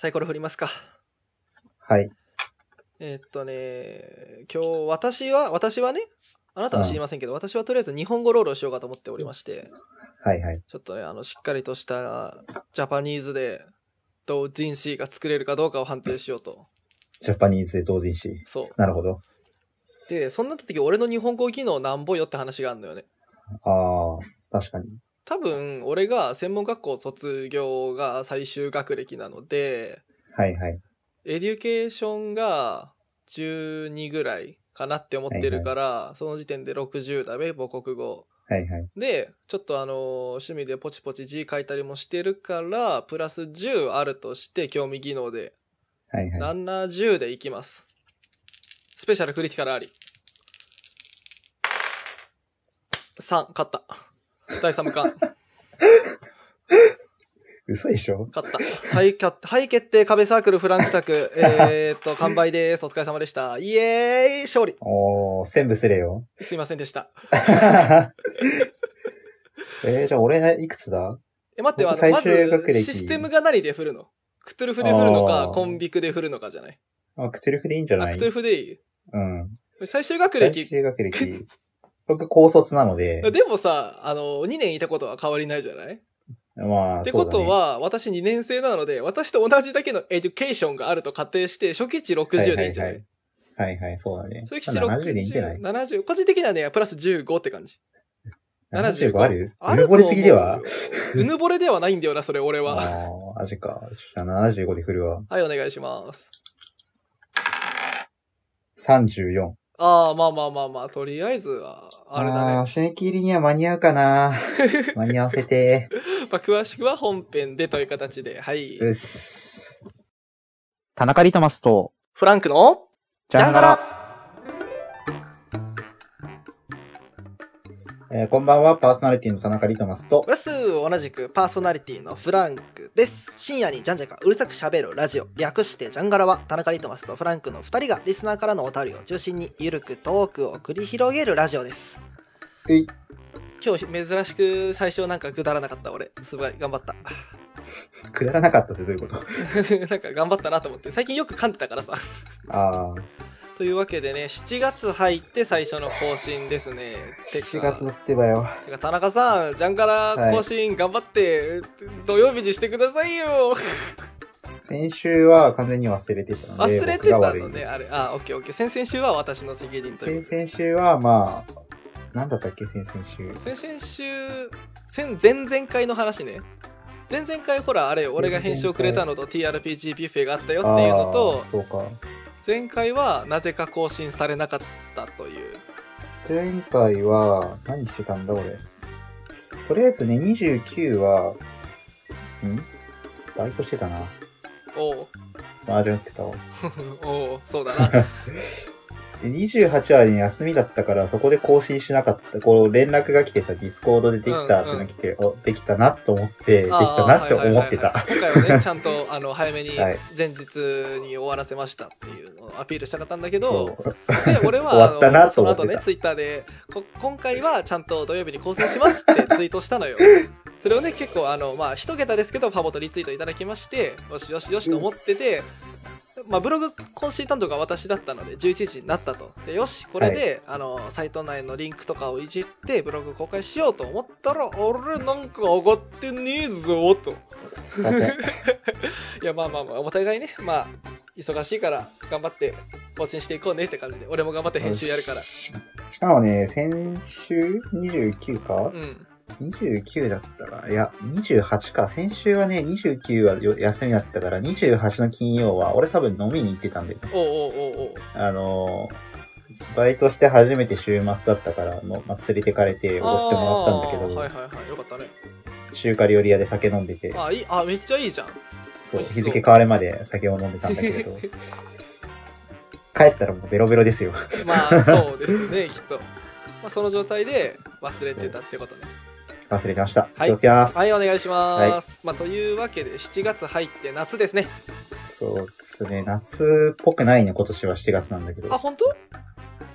サイコロ振りますか。はい。えーっとね、今日私は、私はね、あなたは知りませんけど、私はとりあえず日本語ロールをしようかと思っておりまして、はいはい。ちょっとね、あの、しっかりとしたジャパニーズで同人誌が作れるかどうかを判定しようと。ジャパニーズで同人誌。そう。なるほど。で、そんな時俺の日本語技能なんぼよって話があるのよね。ああ、確かに。多分、俺が専門学校卒業が最終学歴なので、はいはい。エデュケーションが12ぐらいかなって思ってるから、その時点で60だべ、母国語。はいはい。で、ちょっとあのー趣味でポチポチ字書いたりもしてるから、プラス10あるとして、興味技能で、はいはい。70でいきます。スペシャルクリティカルあり。3、勝った。第3無冠。嘘でしょ？勝った。はい、勝った。はい、決定、壁サークル、フランクタク。えーっと、完売です。お疲れ様でした。イエーイ勝利おー、全部すれよ。すいませんでした。えー、じゃあ俺いくつだ？え、待って、あの、最まず、システムが何で振るの？クトゥルフで振るのかコンビクで振るのかじゃない？あ、クトゥルフでいいんじゃあ、ない？クトゥルフでいい？うん。最終学最歴。終学歴。僕高卒なので、でもさ、あの、2年いたことは変わりないじゃない？まあ、ってことは、私2年生なので、私と同じだけのエデュケーションがあると仮定して、初期値60でいいんじゃない,、はいはいはい、はいはい、そうだね。初期値まあ70でいいんじゃない？60、70、個人的にはね、プラス15って感じ。75 75ある？あうぬぼれすぎでは？うぬぼれではないんだよな、それ、俺は。ああ、マジか。じゃあ75で振るわ。はい、お願いします。34。ああ、まあまあまあまあ、とりあえずは、あれだねあー。締め切りには間に合うかな 間に合わせて。まあ、詳しくは本編でという形で、はい。うっす。田中リトマスと、フランクのジャンガラ。えーこんばんは、パーソナリティの田中リトマスとプ、ラス同じくパーソナリティのフランクです。深夜にジャンジャカうるさく喋るラジオ、略してジャンガラは、田中リトマスとフランクの2人がリスナーからのお便りを中心にゆるくトークを繰り広げるラジオです。えい、今日珍しく最初なんかくだらなかった俺。すごい頑張った。くだらなかったってどういうこと？なんか頑張ったなと思って。最近よく噛んでたからさ。ああ、というわけでね、7月入って最初の更新ですね。てか7月だってばよ。てか田中さん、ジャンガラ更新頑張って、土曜日にしてくださいよ。先週は完全に忘れてたので、忘れてたのね、あれ。あ、オッケーオッケー。先々週は私の責任という先々週は、まあ、なんだったっけ、先々週。先々週、先前々回の話ね。前々回ほら、あれ、俺が編集をくれたのと TRPG ビュッフェがあったよっていうのとそうか。前回はなぜか更新されなかったという。前回は、何してたんだ、俺？とりあえずね、29は、ん？バイトしてたな。おう麻雀打ってたわ。おうそうだな。で、28はね、休みだったから、そこで更新しなかった。こう、連絡が来てさ、 Discord でできたっての来て、お、できたなと思って、できたなって思ってた。今回はね、ちゃんとあの早めに はい前日に終わらせましたっていうのをアピールしたかったんだけそど、う。で俺は 終わったなあのその後と思ってたねツイッターでこ今回はちゃんと土曜日に更新しますってツイートしたのよ それをね結構あのまあ一桁ですけどパボとリツイートいただきましてよしよしよしと思っててまあブログ更新担当が私だったので11時になったと。でよしこれで、あのサイト内のリンクとかをいじってブログ公開しようと思ったら俺なんか上がってねえぞと。いやまあまあまあお互いねまあ忙しいから頑張って更新していこうねって感じで俺も頑張って編集やるから。し。かもね、先週 ?29 か？う、ん ?29 だったら、いや、28か。先週はね、29はよ休みだったから、28の金曜は、俺多分飲みに行ってたんだよね。おうおうおうおう。あのー、バイトして初めて週末だったから、のまあ、連れてかれておごってもらったんだけど、あーはいはいはい。よかったね。中華料理屋で酒飲んでて、あいいあめっちゃいいじゃん。そう、美味しそう。日付変わるまで酒を飲んでたんだけれど、帰ったらもうベロベロですよ。まあそうですねきっと、まあ、その状態で忘れてたってことね忘れてました。はい気をつけます。はいお願いします、まあというわけで7月入って夏ですねそうですね。夏っぽくないね、今年は7月なんだけどあ。本当？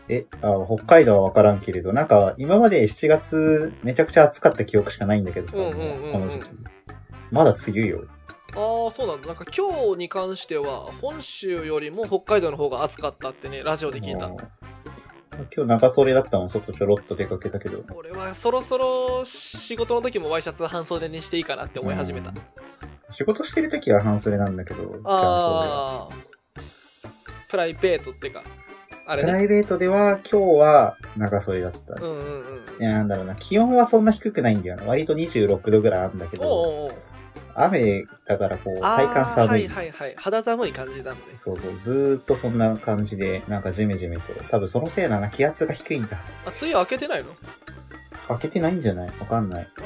え、あ北海道はわからんけれど、なんか今まで7月めちゃくちゃ暑かった記憶しかないんだけどさ、この時期。まだ梅雨よ。あああそうなんだなんか今日に関しては本州よりも北海道の方が暑かったってねラジオで聞いた今日長袖だったの、外ちょろっと出かけたけど。俺はそろそろ仕事の時もワイシャツ半袖にしていいかなって思い始めた、うん。仕事してる時は半袖なんだけど、ああプライベートっていうかあれね。プライベートでは今日は長袖だった。うんうんうんいや、なんだろうな、気温はそんな低くないんだよな。割と26度ぐらいあるんだけど、おうおう雨だからこう、体感寒い。はいはいはい肌寒い感じなんでそうそう、ずーっとそんな感じで、なんかジメジメと。多分そのせいだな、気圧が低いんだ。あ梅雨明けてないの？開けてないんじゃない？わかんない。あ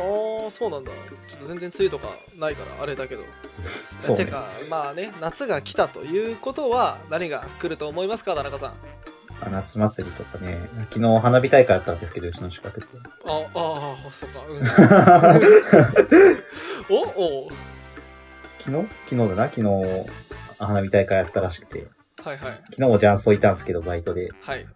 あそうなんだちょっと全然梅雨とかないからあれだけど そうねてかまあね夏が来たということは何が来ると思いますか田中さん？あ夏祭りとかね、昨日花火大会あったんですけど、うちの近くで。あああそうか、うん、おお。昨日？昨日だな？昨日、花火大会あったらしくて。はいはい。昨日もジャンソーいたんですけど、バイトで。はい。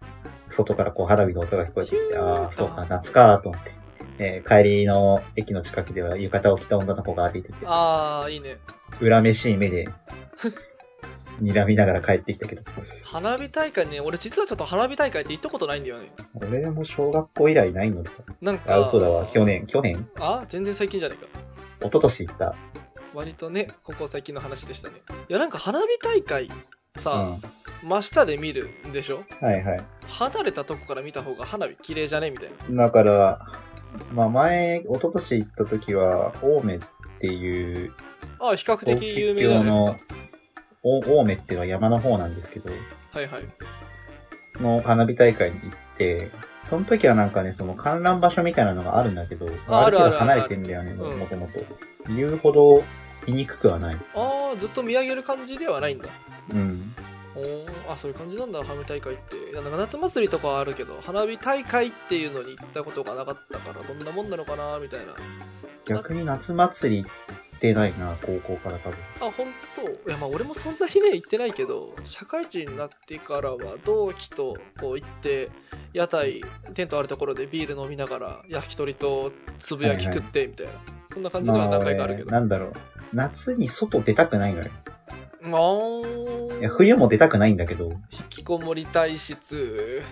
外からこう花火の音が聞こえてきて、ああ、そうか、夏かと思って。えー帰りの駅の近くでは浴衣を着た女の子が歩いてて、ああいいね。恨めしい目で、睨みながら帰ってきたけど、花火大会ね俺実はちょっと花火大会って行ったことないんだよね俺も小学校以来ないのだ。なんかあ、嘘だわ。去年、去年？あ全然最近じゃないか一昨年行った。割とねここ最近の話でしたねいやなんか花火大会うさん、。真下で見るんでしょ？はいはい。離れたとこから見た方が花火綺麗じゃね？みたいなだから、まあ前、一昨年行った時は、青梅っていう、ああ比較的有名じゃないですのか、お青梅っていうのは山の方なんですけど、はいはいの花火大会に行って、その時はなんかね、その観覧場所みたいなのがあるんだけど、ああるあるる程度離れてんだよね、もともと。言うほど見にくくはない。ああずっと見上げる感じではないんだうん。おーあそういう感じなんだ花火大会っていやなんか夏祭りとかはあるけど花火大会っていうのに行ったことがなかったからどんなもんなのかなみたいな逆に夏祭り行ってないな、高校から多分。あ本当いやまあ俺もそんなにね行ってないけど社会人になってからは同期とこう行って屋台テントあるところでビール飲みながら焼き鳥とつぶやき食ってみたいな、そんな感じのは何回かあるけど、まあ俺なんだろう。夏に外出たくないのよ。まあいや、冬も出たくないんだけど、引きこもり体質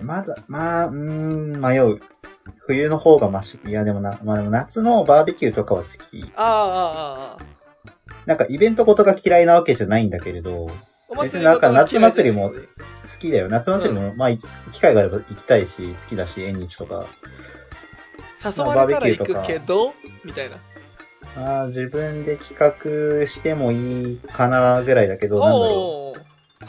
まだ、まあ、うーん、迷う。冬の方がマシ。いや、でもな、まあでも夏のバーベキューとかは好き。ああああああなんかイベントごとが嫌いなわけじゃないんだけれど、お別になんか夏祭りも好きだよ。夏祭りも、まあ、い機会があれば行きたいし、好きだし、縁日とか。誘われたら行くけどみたいなまあ、自分で企画してもいいかなぐらいだけど、なんだろおおー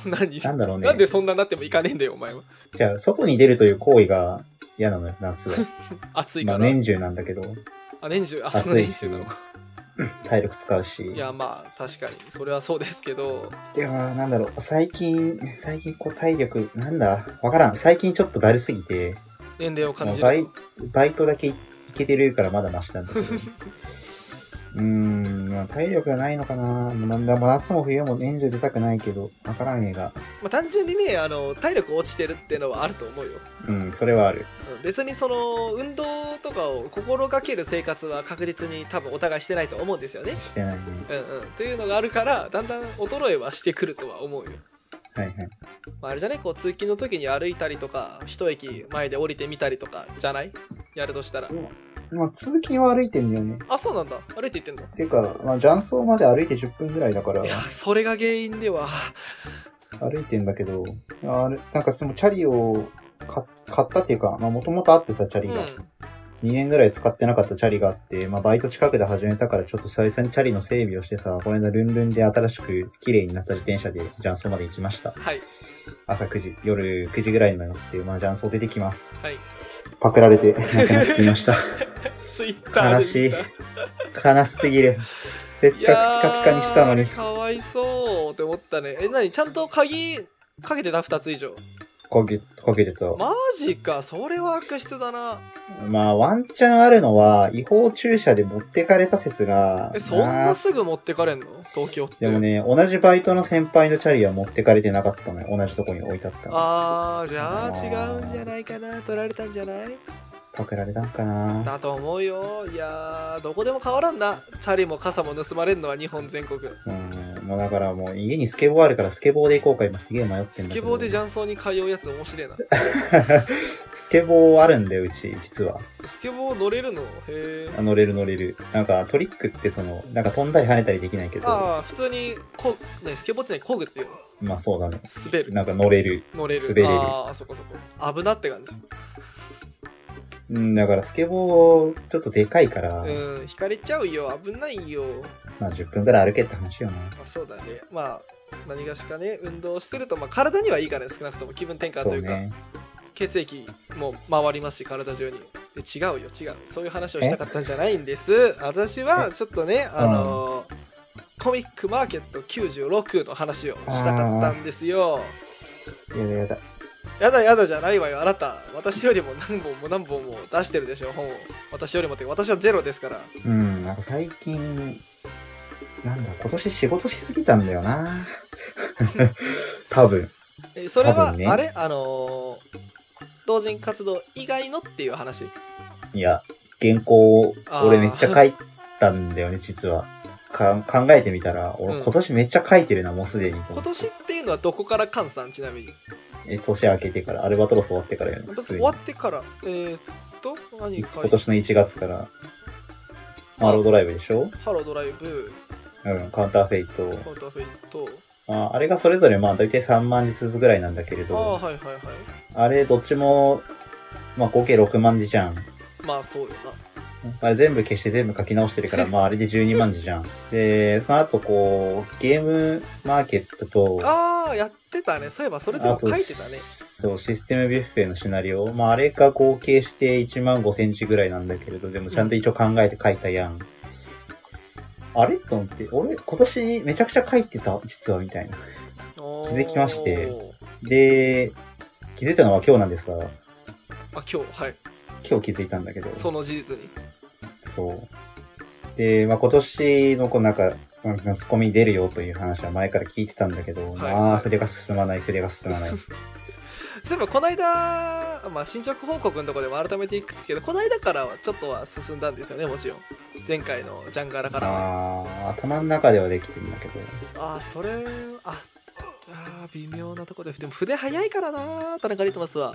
何？う。なんだろうね。なんでそんななっても行かねえんだよお前はじゃあ、外に出るという行為が嫌なのよ、夏は。まあ、暑いから、年中なんだけど、あ年中？あその暑いし年中なのか 体力使うし。いやまあ確かにそれはそうですけどでも、なんだろう、最近、最近こう体力、なんだ、わからん。最近ちょっとだるすぎて、年齢を感じバイるバイトだけいけてるからまだマシなんだけど。うーん、まあ、体力がないのかな。もうなんだ、もう夏も冬も年中出たくないけど、わからん映画。まあ、単純にねあの体力落ちてるっていうのはあると思うようん、それはある。うん別にその運動とかを心がける生活は確実に多分お互いしてないと思うんですよねしてないね。うんうんっていうのがあるからだんだん衰えはしてくるとは思うよはいはい。まあ、あれじゃね？こう通勤の時に歩いたりとか一駅前で降りてみたりとかじゃない？やるとしたらまあ、通勤は歩いてんだよね。あそうなんだ歩いて行ってんの？ていうか、まあ、雀荘まで歩いて10分ぐらいだからい、やそれが原因では歩いてんだけど、あれ、なんかそのチャリを買買ったっていうか、まあ、もともとあってさ、チャリが。うん2年ぐらい使ってなかったチャリがあって、まあ、バイト近くで始めたから、ちょっと久々にチャリの整備をしてさ、この間ルンルンで新しく綺麗になった自転車で雀荘まで行きました。はい朝9時、夜9時ぐらいに乗って、まあ、雀荘出てきます。はいパクられて、亡くなっていました。ツイッターで悲しい。悲しすぎる。せっかくピカピカにしたのに。かわいそうって思ったねえ何？ちゃんと鍵かけてた？2つ以上かけ、かけてた。マジかそれは悪質だなまあ、ワンチャンあるのは、違法駐車で持ってかれた説が。えそんなすぐ持ってかれんの？東京ってでもね、同じバイトの先輩のチャリは持ってかれてなかったのよ。同じとこに置いてあったの。あーじゃあ違うんじゃないかな取られたんじゃない？パクられたんかな？だと思うよ。いやーどこでも変わらんな。チャリも傘も盗まれんのは日本全国。うん、もうだからもう家にスケボーあるからスケボーで行こうか今すげえ迷ってんだけど。スケボーで雀荘に通うやつ面白いな。スケボーあるんだよ、うち、実は。スケボー乗れるの？へえあ乗れる乗れる。なんかトリックってその、なんか飛んだり跳ねたりできないけど、ああ普通にこう、ね、スケボーってねこぐっていうの？まあそうだね。滑る。なんか乗れる。乗れる。滑れる。ああそこそこ危なって感じうん、だからスケボーちょっとでかいから、うん引かれちゃうよ。危ないよ。まあ10分くらい歩けって話よな。まあ、そうだね。まあ何がしかね運動してると、まあ、体にはいいからね少なくとも。気分転換というか。そうね。血液も回りますし体中に。で違うよ違う。そういう話をしたかったんじゃないんです。私はちょっとねあのーコミックマーケット96の話をしたかったんですよ。やだやだ。やだやだじゃないわよ。あなた私よりも何本も何本も出してるでしょ本を。私よりもって私はゼロですから。うん、なんか最近、なんだ、今年仕事しすぎたんだよな。多分。えそれは、ね。あれ？あのー同人活動以外のっていう話？いや、原稿を俺めっちゃ書いたんだよね、実は。か考えてみたら、俺うん。今年めっちゃ書いてるな、もうすでに。今年っていうのはどこから換算？ちなみにえ年明けてから、アルバトロス終わってからよね。普通に。終わってからえー、っと何書今年の1月から、マロードライブでしょ？ハロードライブ。うん、カウンターフェイト。カウンターフェイト。ああれがそれぞれまあ大体3万字ずつぐらいなんだけれああど、はいはいはい。あれどっちも、まあ合計6万字じゃん。まあそうよあれ全部消して全部書き直してるから、まああれで12万字じゃん。で、その後こう、ゲームマーケットと、なああやってたねそういえばそれでも書いてたねそう、システムビュッフェのシナリオ。まああれが合計して1万5センチぐらいなんだけれど、でもちゃんと一応考えて書いたやん。あれ？と思って、俺今年めちゃくちゃ書いてた実はみたいな。気続きましてで、気づいたのは今日なんですが、あ今日はい今日気づいたんだけど。その事実にそう。で、まあ、今年のこうなんか、うんツッコミ出るよという話は前から聞いてたんだけど、はいまあ、筆が進まない、筆が進まない。そういえばこの間、まあ、進捗報告のところでも改めていくけどこの間からはちょっとは進んだんですよねもちろん前回のジャンガラからはああ、頭の中ではできてるんだけど。ああそれああー微妙なところででも筆早いからな田中リトマスは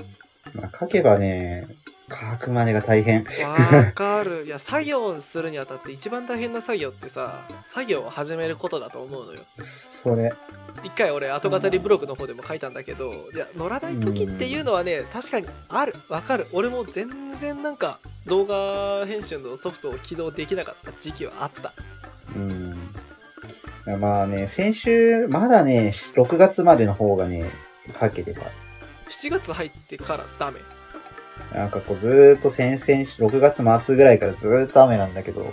まあ、書けばね、書くまでが大変。わかるいや作業をするにあたって一番大変な作業ってさ作業を始めることだと思うのよそれ。一回俺後語りブログの方でも書いたんだけどいや乗らない時っていうのはね確かにあるわかる俺も全然なんか動画編集のソフトを起動できなかった時期はあったうん。まあね、先週、まだね、6月までの方がね、書けてた。7月入ってからダメなんかこうずーっと先々週、6月末ぐらいからずーっと雨なんだけど、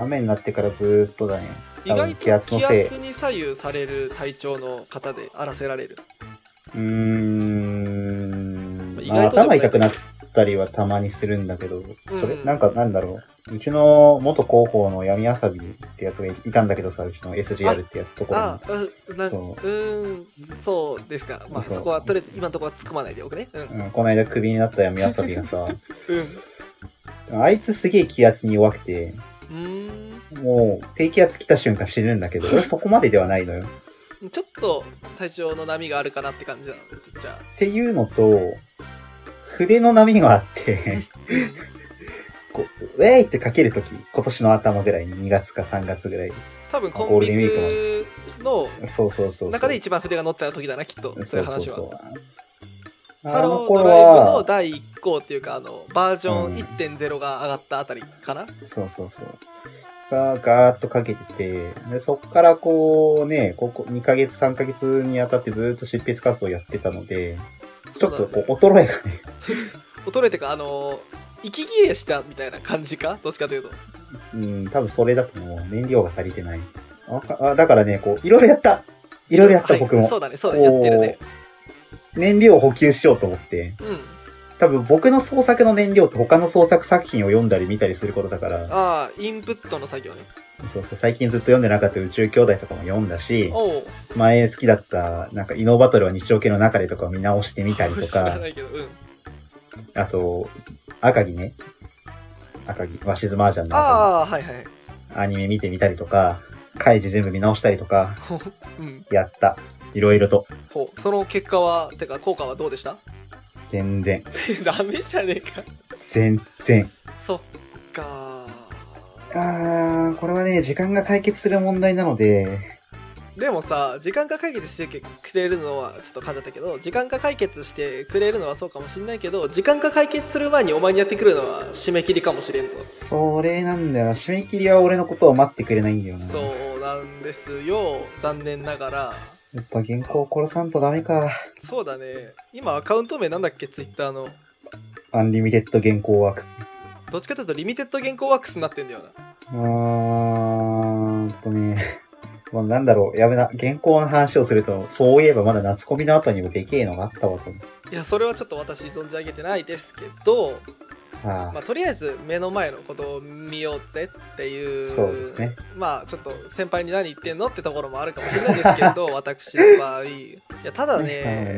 雨になってからずーっとだね。意外気圧と気のせい圧に左右される体調の方で荒らせられるうーん。まあ頭痛くなったりはたまにするんだけど、それ、うん。なんかなんだろう。うちの元広報の闇遊びってやつがいたんだけどさ、うちの SGR ってやつところあうなうそーんそうですか。まあそう。そこはとりあえず今のところは突っ込まないでおくね。うん。に。うん、この間クビになった闇遊びがさ、うん。あいつすげえ気圧に弱くて、うーもう低気圧来た瞬間死ぬんだけど、俺 そこまでではないのよ。んちょっと体調の波があるかなって感じなのじゃあ。っていうのと、筆の波があって、こう、ウェイってかけるとき、今年の頭ぐらいに2月か3月ぐらい。多分コンビゴールデンウィークのそうそうそうそう。中で一番筆が乗ってた時だなきっとそういう話はそうそうそうドライブのは、第1項っていうかあのバージョンうん1.0が上がったあたりかな、そうそうそう。が、ガーッとかけてて、で、そっからこうね、ここ2ヶ月、3ヶ月にあたってずっと執筆活動をやってたので、ちょっとこう、衰えがね、衰えてかあの息切れしたみたいな感じか？どっちかというと。うん、多分それだと思う。燃料が足りてない。あだからね、こう、いろいろやった。いろいろやった、はい。僕も。そうだねそうだね。やってるね。燃料を補給しようと思って。うん。多分僕の創作の燃料って他の創作作品を読んだり見たりすることだから、ああインプットの作業ねそうそう、最近ずっと読んでなかった宇宙兄弟とかも読んだし、前好きだった、なんか、イノバトルは日常系の中でとかを見直してみたりとか。あと、赤城ね。赤城、鷲津麻雀の赤ああはいはい。城アニメ見てみたりとか、カイジ全部見直したりとか、うん。やった。いろいろと。その結果はてか効果はどうでした？全然。ダメじゃねえか。全然。そっかあー、これはね、時間が解決する問題なので、でもさ時間が解決してくれるのはちょっと感じたけど時間が解決してくれるのはそうかもしんないけど時間が解決する前にお前にやってくるのは締め切りかもしれんぞそれなんだよ。締め切りは俺のことを待ってくれないんだよな。そうなんですよ残念ながらやっぱ原稿を殺さんとダメか。そうだね今アカウント名なんだっけ？ツイッターのアンリミテッド原稿ワークス。どっちかというとリミテッド原稿ワークスになってんだよな。うーんとね、もうなんだろう、やめな。原稿の話をすると、そういえばまだ夏コミの後にもでけえのがあったわと。いやそれはちょっと私存じ上げてないですけど、あまあ、とりあえず目の前のことを見ようぜっていうそうですね。まあちょっと先輩に何言ってんのってところもあるかもしれないですけど 私の場合。いやただはいね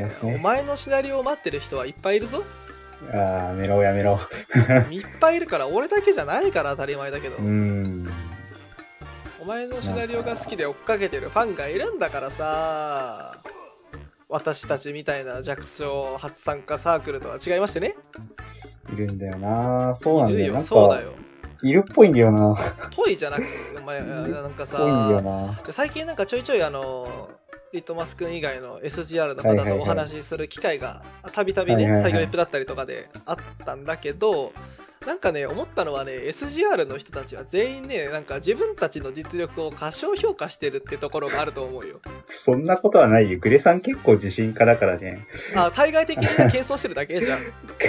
ですね。お前のシナリオを待ってる人はいっぱいいるぞやめろやめろ。いっぱいいるから俺だけじゃないから当たり前だけど、うーん。お前のシナリオが好きで追っかけてるファンがいるんだからさ私たちみたいな弱小初参加サークルとは違いましてねいるんだよなそうなんだよ。よそうだよいるっぽいんだよな。ぽいじゃなくてお前なんかぽいんだよさな。で最近なんかちょいちょいあのリトマス君以外の SGR の方とお話しする機会がたびたびねはいはいはい。作業イップだったりとかであったんだけどなんかね思ったのはね SGR の人たちは全員ねなんか自分たちの実力を過小評価してるってところがあると思うよ。そんなことはないよ。グレさん結構自信家だからね。あ対外的にね 謙遜してるだけじゃん。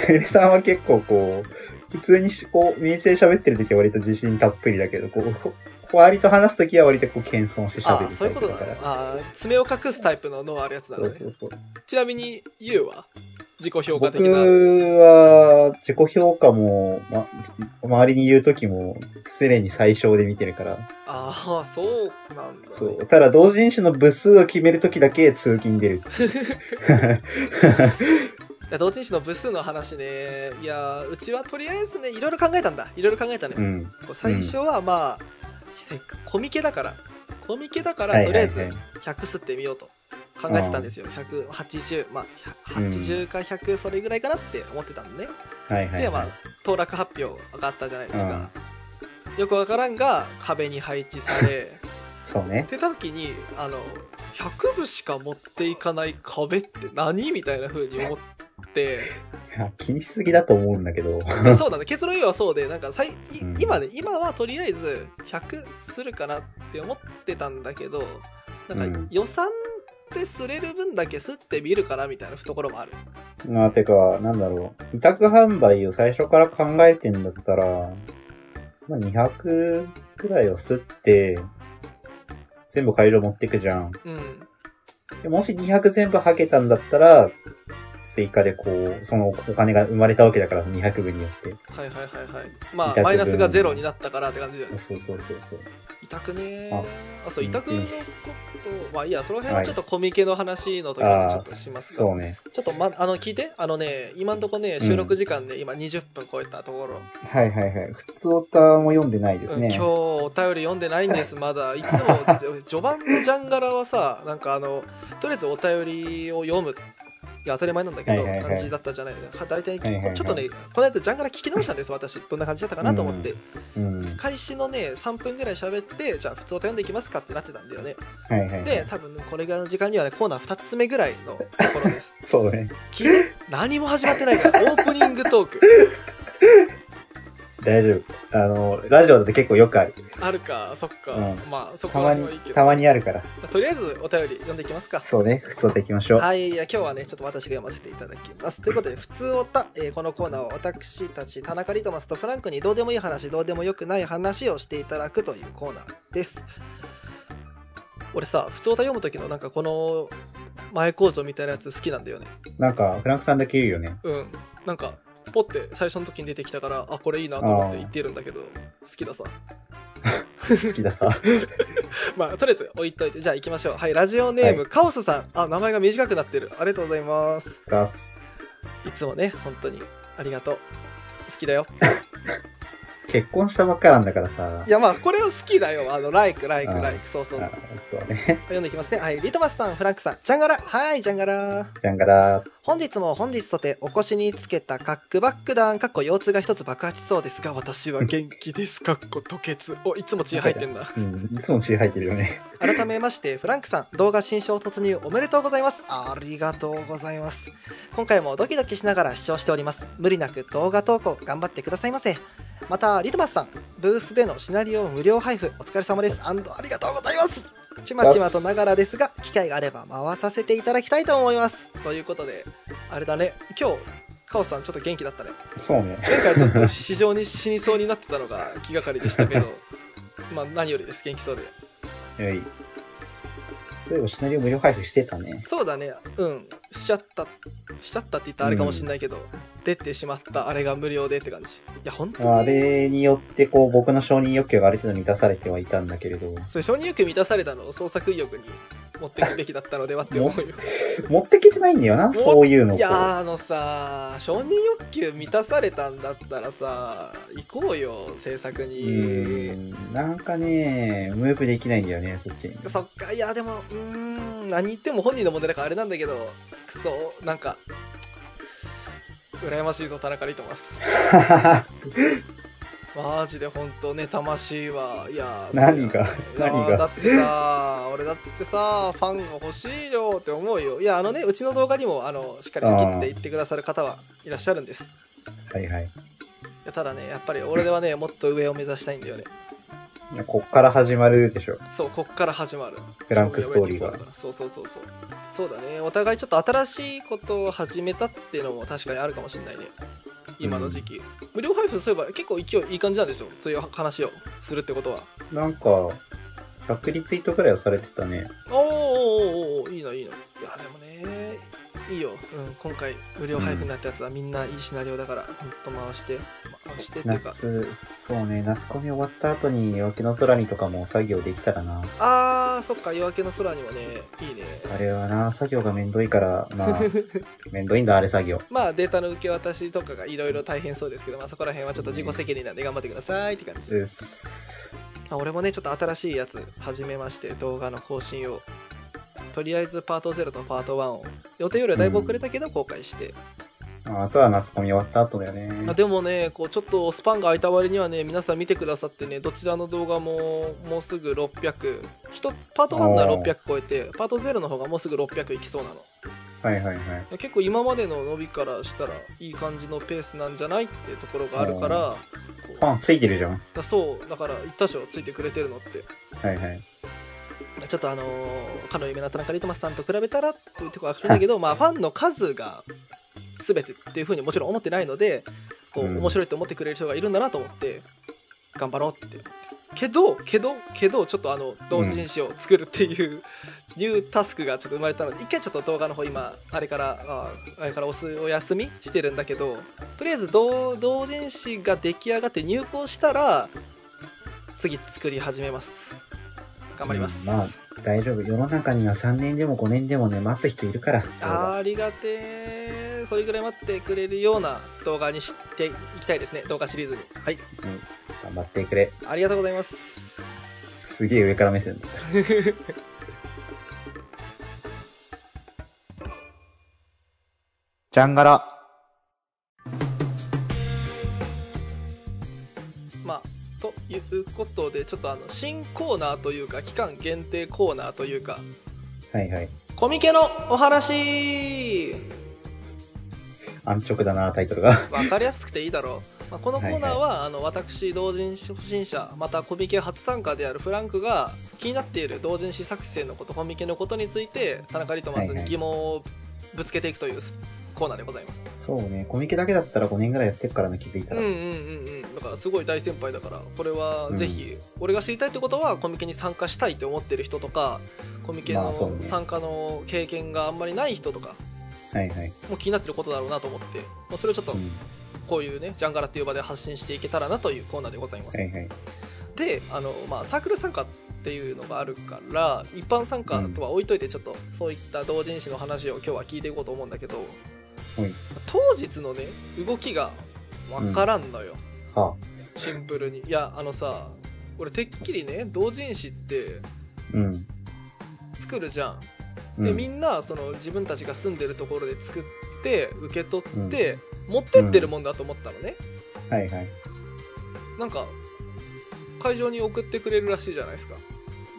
グレさんは結構こう、普通にしこう、民生喋ってる時は割と自信たっぷりだけど、こう、割と話す時は割とこう、謙遜して喋るあそういうことだから。あ爪を隠すタイプの脳あるやつだねそうそうそう。ちなみに YOU は？自己評価僕的なは、自己評価も、ま、周りに言う時も、常に最小で見てるから。ああそうなんだ、ね、そう。ただ、同人誌の部数を決める時だけ通勤出る。いや同人誌の部数の話ね。いやうちはとりあえずねいろいろ考えたんだ。いろいろ考えたね、うん。最初はまあ、せっかコミケだから。コミケだから、はいとりあえずはいはい。100吸ってみようと考えてたんですよ。180まあ80か100それぐらいかなって思ってたんでね、はいはい、でまあはい。当落発表があったじゃないですか、よくわからんが壁に配置され そうね。っ。てた時にあの100部しか持っていかない壁って何みたいな風に思って気にしすぎだと思うんだけど。そうだね結論言えばそうでなんかさいいうん今ね今はとりあえず100するかなって思ってたんだけどなんかうん予算ですれる分だけすってみるかなみたいなところもあるまあ、てか、なんだろう。委託販売を最初から考えてんだったら、まあ、200くらいを吸って、全部会場持ってくじゃん。うんでもし200全部はけたんだったら、追加でこう、そのお金が生まれたわけだから、200分によって。はいはいはいはい。まあマイナスがゼロになったからって感じだよね。そうそうそうそう。委託ねああそううん委託のことまあいいやその辺はちょっとコミケの話の時にちょあっとしますが。そうね。ちょっとまあの聞いて。あのね今んとこね収録時間で今20分超えたところ、はいはいはい。普通オタも読んでないですね。うん今日お便り読んでないんです。まだいつも序盤のジャンガラはさなんかあのとりあえずお便りを読むいや当たり前なんだけど、はいはいはい。感じだったじゃない。は大体、はいはいはい。ちょっとねこの間ジャンガラ聞き直したんです私どんな感じだったかなと思って、うん。開始のね3分ぐらい喋ってじゃあ普通お便り読んでいきますかってなってたんだよね。はいはいはい。で多分これぐらいの時間にはねコーナー2つ目ぐらいのところです。そうね。聞いて何も始まってないからオープニングトーク 大丈夫。あの、ラジオだと結構よくある。あるかそっか、うんまあそたまにこら辺はいいけ、どたまにあるから。とりあえずお便り読んでいきますかそうね。普通オタ行きましょう。はい、いや今日はね、ちょっと私が読ませていただきます。ということで、普通おた、えーこのコーナーは私たち、田中リトマスとフランクにどうでもいい話、どうでもよくない話をしていただくというコーナーです。俺さ、普通おた読む時のなんかこの前工場みたいなやつ好きなんだよね。なんか、フランクさんだけ言うよね。うん。なんか、ポって最初の時に出てきたから、あ、これいいなと思って言ってるんだけど、好きださ。好きださ。まあ、とりあえず置いといて、じゃあ行きましょう。はい、ラジオネーム、はカオスさん。あ、名前が短くなってる。ありがとうございます。いつもね、本当にあありがとう好きだよ 結婚したばっかなんだからさ。い。やまあこれを好きだよ。あのライクライクライクそうそう。あそうね。読んでいきますね。はい。リトマスさんフランクさん。ジャンガラ。はいジャンガラ。じゃんがら、本日も本日とてお越しにつけたカックバック弾。かっこ腰痛が一つ爆発しそうですが私は元気です。かっこ吐血。おいつも血 入ってんだ。うん、いつも血入ってるよね。改めましてフランクさん動画新章突入。おめでとうございます。ありがとうございます。今回もドキドキしながら視聴しております。無理なく動画投稿頑張ってくださいませまたリトマスさんブースでのシナリオ無料配布お疲れ様です。ありがとうございます。ちまちまとながらですが機会があれば回させていただきたいと思います。ということであれだね。今日カオスさんちょっと元気だったね。そうね。前回ちょっと非常に死にそうになってたのが気がかりでしたけど まあ何よりです。元気そうで。はい。そういえばシナリオ無料配布してたね。そうだね。うん。しちゃったしちゃったって言ったらあれかもしれないけど、出てしまったあれが無料でって感じ。いや本当に。あれによって、こう、僕の承認欲求がある程度満たされてはいたんだけれど、それ承認欲求満たされたのを創作意欲に持っていくべきだったのではって思うよ。持ってきてないんだよな、そういうのをいやーあのさ承認欲求満たされたんだったらさ行こうよ制作うになんかね、ムーブできないんだよね、そっち。に。そっかいやでもうーん何言っても本人の問題だからあれなんだけどくそなんか羨ましいぞ田中リトマスマジで本当ね魂はいやー何が？何が？だってさ俺だってさファンが欲しいよって思うよ。いやあのねうちの動画にもあのしっかり好きって言ってくださる方はいらっしゃるんです。はいはい。いやただねやっぱり俺ではねもっと上を目指したいんだよねこっから始まるでしょ。そうこっから始まる。フランクストーリーが。そうそうそうそう。そうだね。お互いちょっと新しいことを始めたっていうのも確かにあるかもしれないね。今の時期、無料配布そういえば結構勢いいい感じなんでしょ？そういう話をするってことは。なんか、100リツイートくらいはされてたね。おーおーおーおーいいないいないやでもねいいよ、うん、今回無料配布になったやつはみんないいシナリオだからほんと回して回してっていうか夏、そうね、夏コミ終わった後に夜明けの空にとかも作業できたらな。あーそっか夜明けの空にもねいいねあれはな、作業がめんどいから、まあ、めんどいんだ、あれ作業。まあデータの受け渡しとかがいろいろ大変そうですけど、まあ、そこら辺はちょっと自己責任なんで頑張ってくださいって感じ、です。まあ俺もねちょっと新しいやつ始めまして動画の更新をとりあえずパート0とパート1を予定よりはだいぶ遅れたけど公開して、ああとは夏コミ終わった後だよね。あでもねこうちょっとスパンが空いた割にはね皆さん見てくださってねどちらの動画ももうすぐ600一パート1なら600超えてパート0の方がもうすぐ600いきそうなのはいはいはい。結構今までの伸びからしたらいい感じのペースなんじゃないってところがあるからついてるじゃん。だそうだから言ったでしょついてくれてるのってはいはい。ちょっとあのーかの有名な田中リトマスさんと比べたらというところがあるんだけどまあファンの数が全てっていうふうにもちろん思ってないのでこう、うん面白いと思ってくれる人がいるんだなと思って頑張ろうってけどけどけどちょっとあの同人誌を作るっていう、ニュータスクがちょっと生まれたので一回ちょっと動画の方今あれからああれからおすお休みしてるんだけどとりあえず同同人誌が出来上がって入稿したら次作り始めます。頑張ります、うんまあ、大丈夫。世の中には3年でも5年でもね、待つ人いるから。ありがてえそれぐらい待ってくれるような動画にしていきたいですね。動画シリーズに。はい。うん頑張ってくれ。ありがとうございますすげえ上から目線だ。ジャンガラ。まあということでちょっとあの新コーナーというか期間限定コーナーというかはいはい。コミケのお話安直だな、タイトルが。わかりやすくていいだろう、まあ、このコーナーはあの私同人誌初心者またコミケ初参加であるフランクが気になっている同人誌作成のことコミケのことについて田中リトマスに疑問をぶつけていくというコーナーでございます、そうね、コミケだけだったら5年ぐらいやってるからな、気づいたら。うんうんうんうん。だからすごい大先輩だからこれはぜひ、俺が知りたいってことはコミケに参加したいって思ってる人とかコミケの参加の経験があんまりない人とかはいはい。も気になってることだろうなと思って、まあ、それをちょっとうん。こういうねジャンガラっていう場で発信していけたらなというコーナーでございます、はいはい。であの、まあ、サークル参加っていうのがあるから一般参加とは置いといてちょっとそういった同人誌の話を今日は聞いていこうと思うんだけどはい。当日のね動きが分からんのよ、はシンプルに。いやあのさ俺てっきりね同人誌ってうん。作るじゃん。うん、でみんなその自分たちが住んでるところで作って受け取って、持ってってるもんだと思ったのね、はいはい。なんか会場に送ってくれるらしいじゃないですか。あ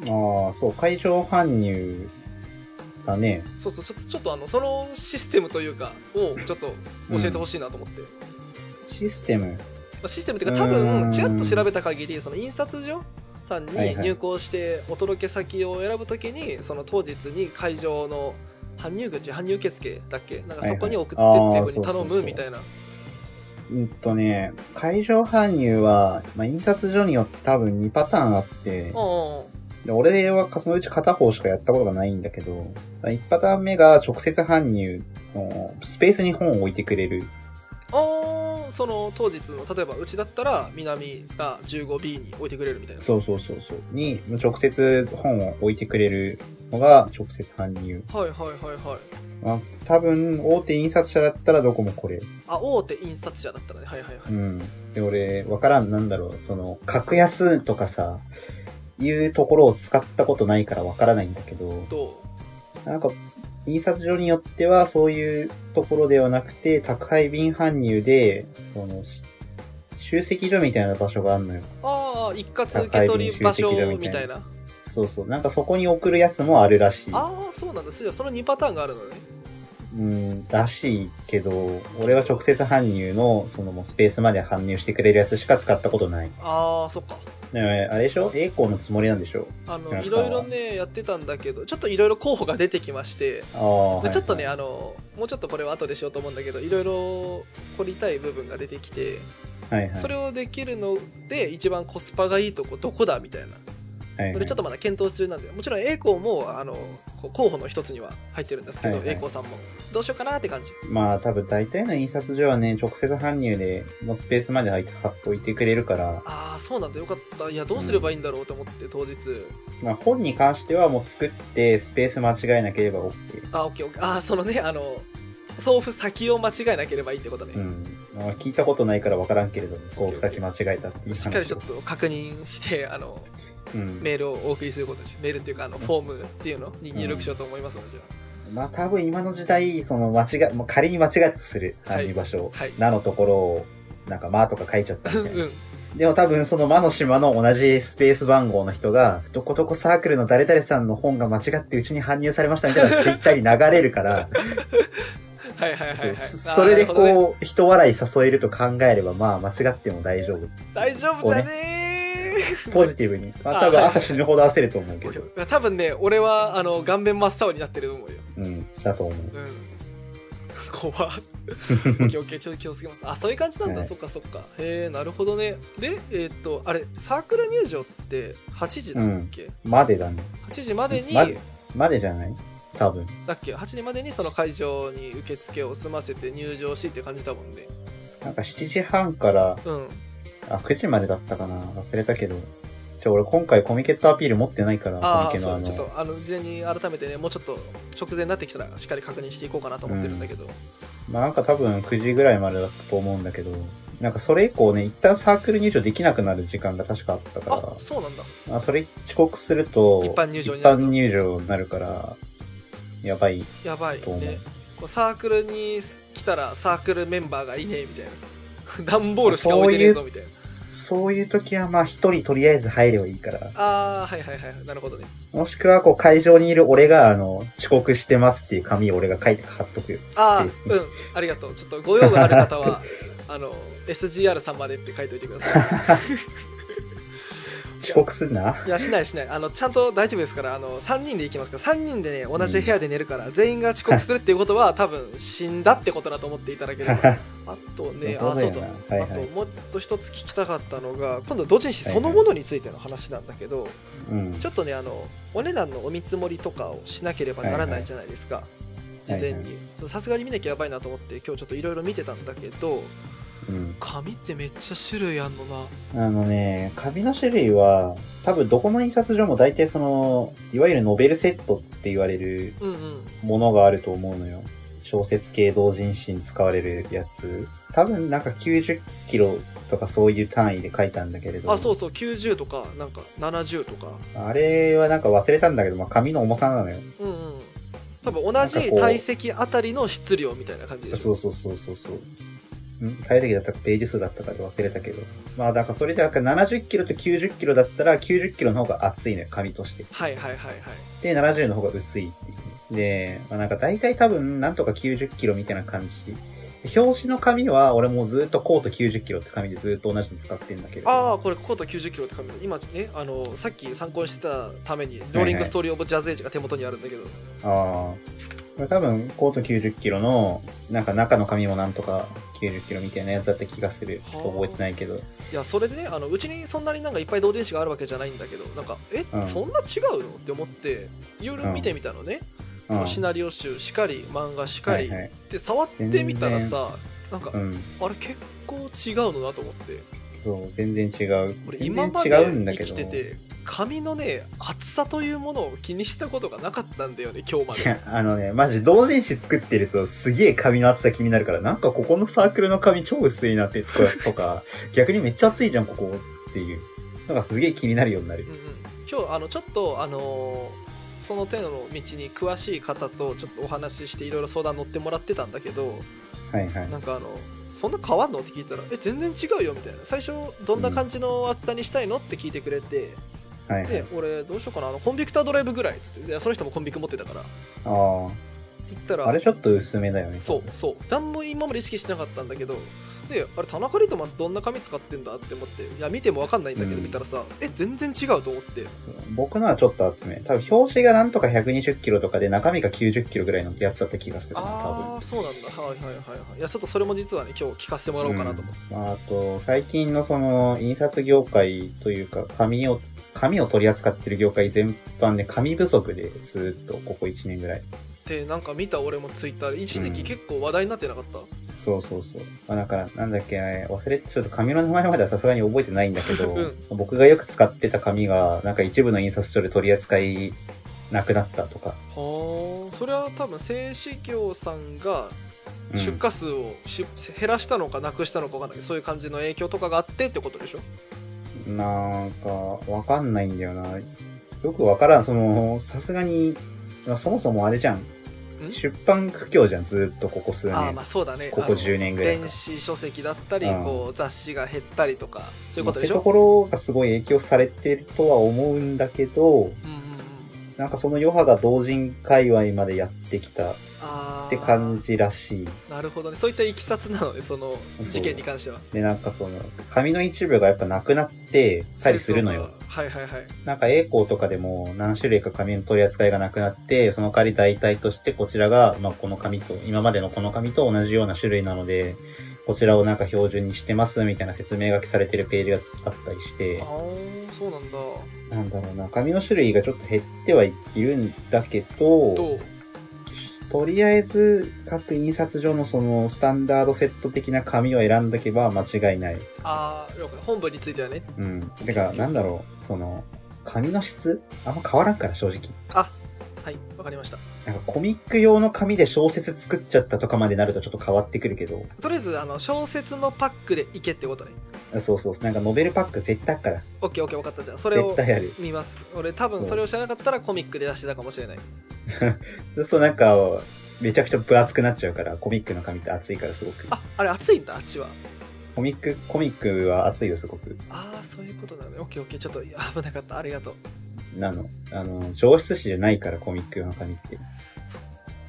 あ、そう、会場搬入だね。そうそうちょっとちょっとあのそのシステムというかをちょっと教えてほしいなと思って、まシステム？あシステムっていうか多分ちらっと調べた限りその印刷所さんにはいはい。入稿してお届け先を選ぶときにその当日に会場の搬入口搬入受付だっけ？なんかそこに送ってっていうふうに頼むみたいな。うんとね、会場搬入は、まあ、印刷所によって多分2パターンあって、うんで俺はそのうち片方しかやったことがないんだけど、1パターン目が直接搬入の、スペースに本を置いてくれる。あーその当日の例えばうちだったら南が 15B に置いてくれるみたいな。そうそうそうそう。に、直接本を置いてくれるのが直接搬入。はいはいはいはい。まあ、多分、大手印刷社だったらどこもこれ。あ大手印刷社だったらね。はいはいはい、うん。で、俺、わからん、なんだろう、その、格安とかさ、いうところを使ったことないからわからないんだけど、どなんか、印刷所によってはそういうところではなくて、宅配便搬入で、その、し集積所みたいな場所があるのよ。うああ一括受け取り場所みたいなそうそう。なんかそこに送るやつもあるらしい。ああそうなんだじゃあその2パターンがあるのねうん、らしいけど、俺は直接搬入の、そのもうスペースまで搬入してくれるやつしか使ったことない。ああそっかねえあれでしょ？栄光のつもりなんでしょ？あのいろいろねやってたんだけどちょっといろいろ候補が出てきましてあちょっとね、はいあのもうちょっとこれは後でしようと思うんだけどいろいろ掘りたい部分が出てきてはいはい。それをできるので一番コスパがいいとこどこだみたいなはいはい。これちょっとまだ検討中なんでもちろん栄光もあの候補の一つには入ってるんですけど、はいはい。栄光さんも。どうしようかなって感じ。まあ多分大体の印刷所はね、直接搬入で、もうスペースまで入って貼っといてくれるから、ああそうなんだ。よかった。いやどうすればいいんだろうと思って当日。まあ本に関してはもう作ってスペース間違えなければ OK。あオッケーオッケー。ああそのねあの送付先を間違えなければいいってことね、うん。まあ聞いたことないからわからんけれども、送付先間違えたっていう。しっかりちょっと確認してあのうん。メールをお送りすることにしメールっていうかあのフォームっていうのに入力しようと思いますので、じゃまあ多分今の時代、その間違い、もう仮に間違えたとする、はい搬入場所、はい。なのところを、なんか、まとか書いちゃったあみたいな。うんでも多分その魔の島の同じスペース番号の人が、どこどこサークルの誰々さんの本が間違ってうちに搬入されましたみたいなツイッターに流れるから、はいはいはいはい。そそれでこう、人笑い誘えると考えれば、まあ間違っても大丈夫。大丈夫じゃねポジティブに。まあ多分朝死ぬほど焦ると思うけど。ー多分ね俺はあの顔面真っ青になってると思うよ。うん、だと思う。うん。怖っ。オッケーオッケーちょっと気をつけます。あそういう感じなんだ、はい。そっかそっか。へえなるほどね。でえーっとあれサークル入場って8時だっけ、までだね。8時までに、までじゃない？多分。だっけ？8時までにその会場に受付を済ませて入場しって感じだもんね。なんか7時半から、うん。あ、9時までだったかな。忘れたけど。ちょ、俺今回コミケットアピール持ってないから、ああコミケのあちょっとあの事前に改めてねもうちょっと直前になってきたらしっかり確認していこうかなと思ってるんだけど、まあなんか多分9時ぐらいまでだったと思うんだけど、なんかそれ以降ね、一旦サークル入場できなくなる時間が確かあったかあそうなんだ。ら、まあそれ遅刻すると、一般入場になる一般入場になるから、やばい。やばいと思う。ねこうサークルに来たらサークルメンバーがいねえみたいな。段ボールしか置いてねえぞみたいな。そういう時はまあ一人とりあえず入ればいいから、ああはいはいはいなるほどね。もしくはこう会場にいる俺があの、遅刻してますっていう紙を俺が書いて貼っとくよ。ああうん。ありがとう。ちょっとご用がある方は あの SGR さんまでって書いといてください 遅刻すんな？いやしないしない。あのちゃんと大丈夫ですから。あの3人で行きますから。3人でね同じ部屋で寝るから、全員が遅刻するっていうことは多分死んだってことだと思っていただければ。あとねあそうだ。はいはい。あともっと一つ聞きたかったのが今度同人誌そのものについての話なんだけど、うん。ちょっとねあのお値段のお見積もりとかをしなければならないじゃないですか、事前に。さすがに見なきゃやばいなと思って今日ちょっといろいろ見てたんだけどうん。紙ってめっちゃ種類あんのなあのね、紙の種類は、多分どこの印刷所も大体その、いわゆるノベルセットって言われるうんうんものがあると思うのよ。小説系同人誌に使われるやつ。多分なんか90キロとかそういう単位で書いたんだけれど。あそうそう90とかなんか70とかあれはなんか忘れたんだけど、まあ、紙の重さなのよ。うんうん多分同じ体積あたりの質量みたいな感じでしょそうそうそうそうそう。ん体積だったかページ数だったかで忘れたけど。まあ、だからそれで、なんか70キロと90キロだったら、90キロの方が厚いのよ、紙として。はいはいはいはいで、70の方が薄いっていう。で、まあ、なんか大体多分、なんとか90キロみたいな感じ。表紙の紙は、俺もうずっとコート90キロって紙でずっと同じの使ってんだけど。ああこれコート90キロって紙今ねあのさっき参考にしてたためにローリングストーリー・オブ・ジャズ・エイジが手元にあるんだけど、ああ。これ多分、コート90キロの、なんか中の紙もなんとか90キロみたいなやつだった気がする。覚えてないけど。いやそれでねあのうちにそんなになんかいっぱい同人誌があるわけじゃないんだけどなんかえ、うんそんな違うの？って思っていろいろ見てみたのね、うん。シナリオ集しかり漫画しかり、はいはいで触ってみたらさなんか、うん。あれ結構違うのなと思ってそう、全然違う。俺全今まで然違うんだけ生ど。きてて髪のね厚さというものを気にしたことがなかったんだよね今日まであのね、マジ同人誌作ってるとすげえ髪の厚さ気になるから、なんかここのサークルの髪超薄いなってとか、と か逆にめっちゃ厚いじゃん、ここっていう。なんかすげえ気になるようになるうん。うん、今日あのちょっとあのーその手の道に詳しい方とちょっとお話ししていろいろ相談乗ってもらってたんだけどはいはい。なんかあのそんな変わんの？って聞いたらえ全然違うよみたいな最初どんな感じの厚さにしたいの？って聞いてくれて、はいはい。で。俺どうしようかな。あのコンビクタードライブぐらいっつって。いやその人もコンビク持ってたから。あ言ったら。あ。あれちょっと薄めだよね。そうそう。何も今まで意識してなかったんだけど。であれ田中リトマスどんな紙使ってんだって思って。いや見ても分かんないんだけど、うん。見たらさえ全然違うと思って。僕のはちょっと厚め。多分表紙がなんとか120キロとかで中身が90キロぐらいのやつだった気がするな、多ああそうなんだ。はいはいはいはい。いやちょっとそれも実はね今日聞かせてもらおうかなと思って、分。まあ、あと、最近のその、印刷業界というか、紙を、紙を取り扱ってる業界全般で紙不足でずっとここ1年ぐらい。でなんか見た俺もツイッターで一時期結構話題になってなかった、そうそうそう。まあ、だから、なんだっけ、忘れて、ちょっと紙の名前まではさすがに覚えてないんだけど、うん。僕がよく使ってた紙が、なんか一部の印刷所で取り扱いなくなったとか。はあ。それは多分製紙業さんがうん。出荷数をし、減らしたのかなくしたのか分かんない。そういう感じの影響とかがあってってことでしょ？なんか、わかんないんだよな。よくわからん。その、さすがに、まあそもそもあれじゃん。ん？出版苦境じゃん、ずっとここ数年。ああまあそうだねここあの10年ぐらいか電子書籍だったり、うんこう雑誌が減ったりとかそういうことでしょ、ってところがすごい影響されてるとは思うんだけど、うんうんうんなんかその余波が同人界隈までやってきたっあて感じらしい。なるほどね。そういったいきさつなのねその事件に関しては。で、なんかその、紙の一部がやっぱなくなってたりするのよ。はいはいはい。なんか A 校とかでも何種類か紙の取り扱いがなくなって、その代わり代替としてこちらが、まあこの紙と、今までのこの紙と同じような種類なので、こちらをなんか標準にしてますみたいな説明書きされてるページがあったりして。あ、あそうなんだ。なんだろうな、紙の種類がちょっと減ってはいるんだけど、とりあえず各印刷所のそのスタンダードセット的な紙を選んどけば間違いない。ああ本文についてはねうん。てか、なんだろう、その、紙の質？あんま変わらんから正直。はいわかりました。なんかコミック用の紙で小説作っちゃったとかまでなるとちょっと変わってくるけど、とりあえずあの小説のパックでいけってことね。そうそう、なんかノベルパック絶対あっから。オッケーオッケー分かった。じゃあそれを絶対ある。見ます。俺多分それを知らなかったらコミックで出してたかもしれない。そう。なんか、めちゃくちゃ分厚くなっちゃうから、コミックの紙って厚いからすごく。ああれ熱いんだあっちは。コミック、コミックは厚いよ、すごく。ああそういうことなのねオッケーオッケー。ちょっと危なかった。ありがとうなの。あの、上質紙じゃないから、コミック用の紙って。そっ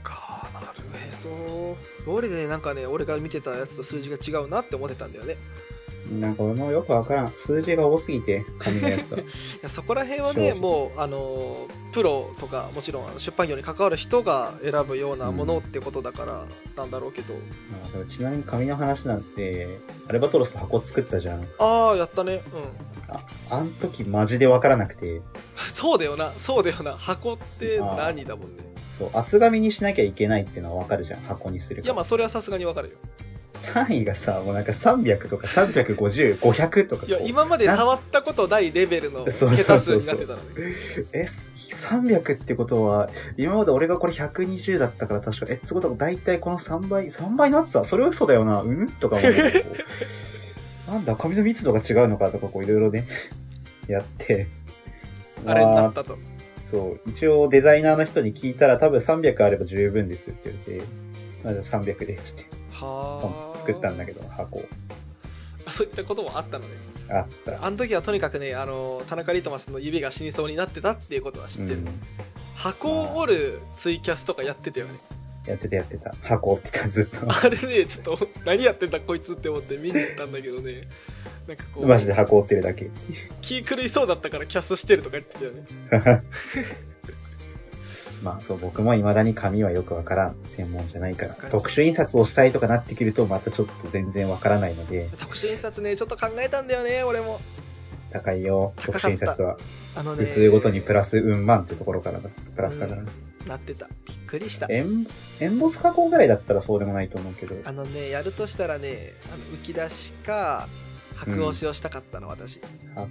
かなるへそ俺でねなんかね俺が見てたやつと数字が違うなって思ってたんだよねなんか俺もよくわからん。数字が多すぎて、紙のやつは。いやそこら辺はねもうあのプロとかもちろん出版業に関わる人が選ぶようなものってことだからなんだろうけど、まあでもちなみに紙の話なんて、アルバトロスと箱作ったじゃん。ああやったね。うん。あ、あん時マジでわからなくて、そうだよな。そうだよな。箱って何だもんね。そう、厚紙にしなきゃいけないっていうのはわかるじゃん、箱にするから。いやまあそれはさすがにわかるよ単位がさ、もうなんか300とか350、500とか。いや今まで触ったことないレベルの桁数になってたのねえ、300ってことは、今まで俺がこれ120だったから確か、え、ってことは大体この3倍、3倍になってた？それは嘘だよな、うん？とか思う なんだ、紙の密度が違うのかとか、こういろいろね、やって。あれになまあったと。そう、一応デザイナーの人に聞いたら多分300あれば十分ですって言って、まあ、じゃあ300で、つって、はあ作ったんだけど、箱。あそういったこともあったのねあった。あの時はとにかくねあの田中リトマスの指が死にそうになってたっていうことは知ってる、うん箱を折るツイキャスとかやってたよねやってたやってた。箱折ってた、ずっと。あれねちょっと何やってんだこいつって思って見に行ったんだけどねなんかこうマジで箱折ってるだけ。気狂いそうだったからキャスしてるとか言ってたよね まあ、そう、僕も未だに紙はよくわからん。専門じゃないから特殊印刷をしたいとかなってくると、またちょっと全然わからないので、特殊印刷ねちょっと考えたんだよね俺も高いよ。特殊印刷は。あのね部数ごとにプラスうん万ってところからだ。プラスだから。うんなってたびっくりしたエン、エンボス加工ぐらいだったらそうでもないと思うけど。あのねやるとしたらねあの浮き出しか白押しをしたかったの、私。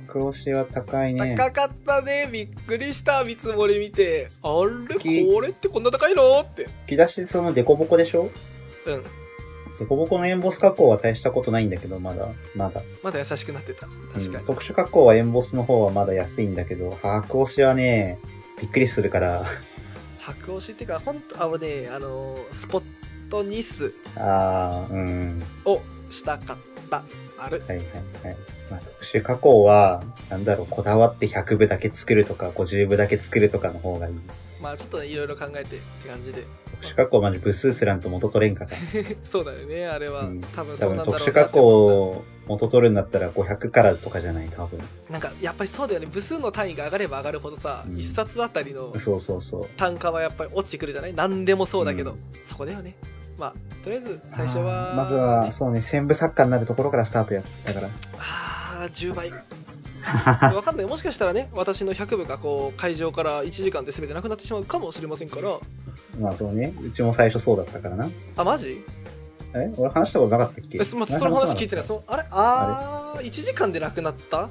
白押しは高いね。高かったね。びっくりした見積もり見て。あれ？きこれってこんな高いの？って。吹き出しそのデコボコでしょ？うん。デコボコのエンボス加工は大したことないんだけど、まだ、まだ。まだ優しくなってた。確かに、うん。特殊加工はエンボスの方はまだ安いんだけど、白押しはね、びっくりするから、白押しっていうか本当あのねあのスポットニスあー、うん。をしたかったある。はいはいはい。まあ、特殊加工は、なんだろう、こだわって100部だけ作るとか、50部だけ作るとかの方がいい。まあちょっとねいろいろ考えてって感じで。特殊加工マジ部数すらんと元取れんから。そうだよねあれは、うん。多分そう多分なんだろうな特殊加工元取るんだったら500からとかじゃない、多分。なんかやっぱりそうだよね。部数の単位が上がれば上がるほどさ、うん。一冊あたりのそうそうそう。単価はやっぱり落ちてくるじゃない？何でもそうだけど、うん。そこだよねまあとりあえず最初はまずは、そうね、専部作家になるところからスタートやったから。あー10倍 わかんない。もしかしたらね私の100部がこう会場から1時間で全てなくなってしまうかもしれませんから。まあそうね、うちも最初そうだったからな。あマジ？え俺話したことなかったっけ？えそ,、まあ、その話聞いてない。そのあれ？ああ1時間でなくなった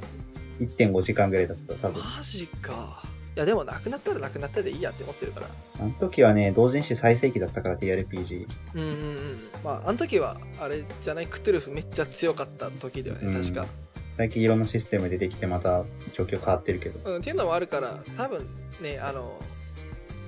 ？1.5時間ぐらいだった、多分。マジかいやでもなくなったらなくなったでいいやって思ってるからあの時はね、同人誌最盛期だったから TRPG。うんうんうんまああの時はあれじゃないクトゥルフめっちゃ強かった時だよねうん確か、最近いろんなシステム出てきてまた状況変わってるけど。うん、っていうのもあるから多分ねあの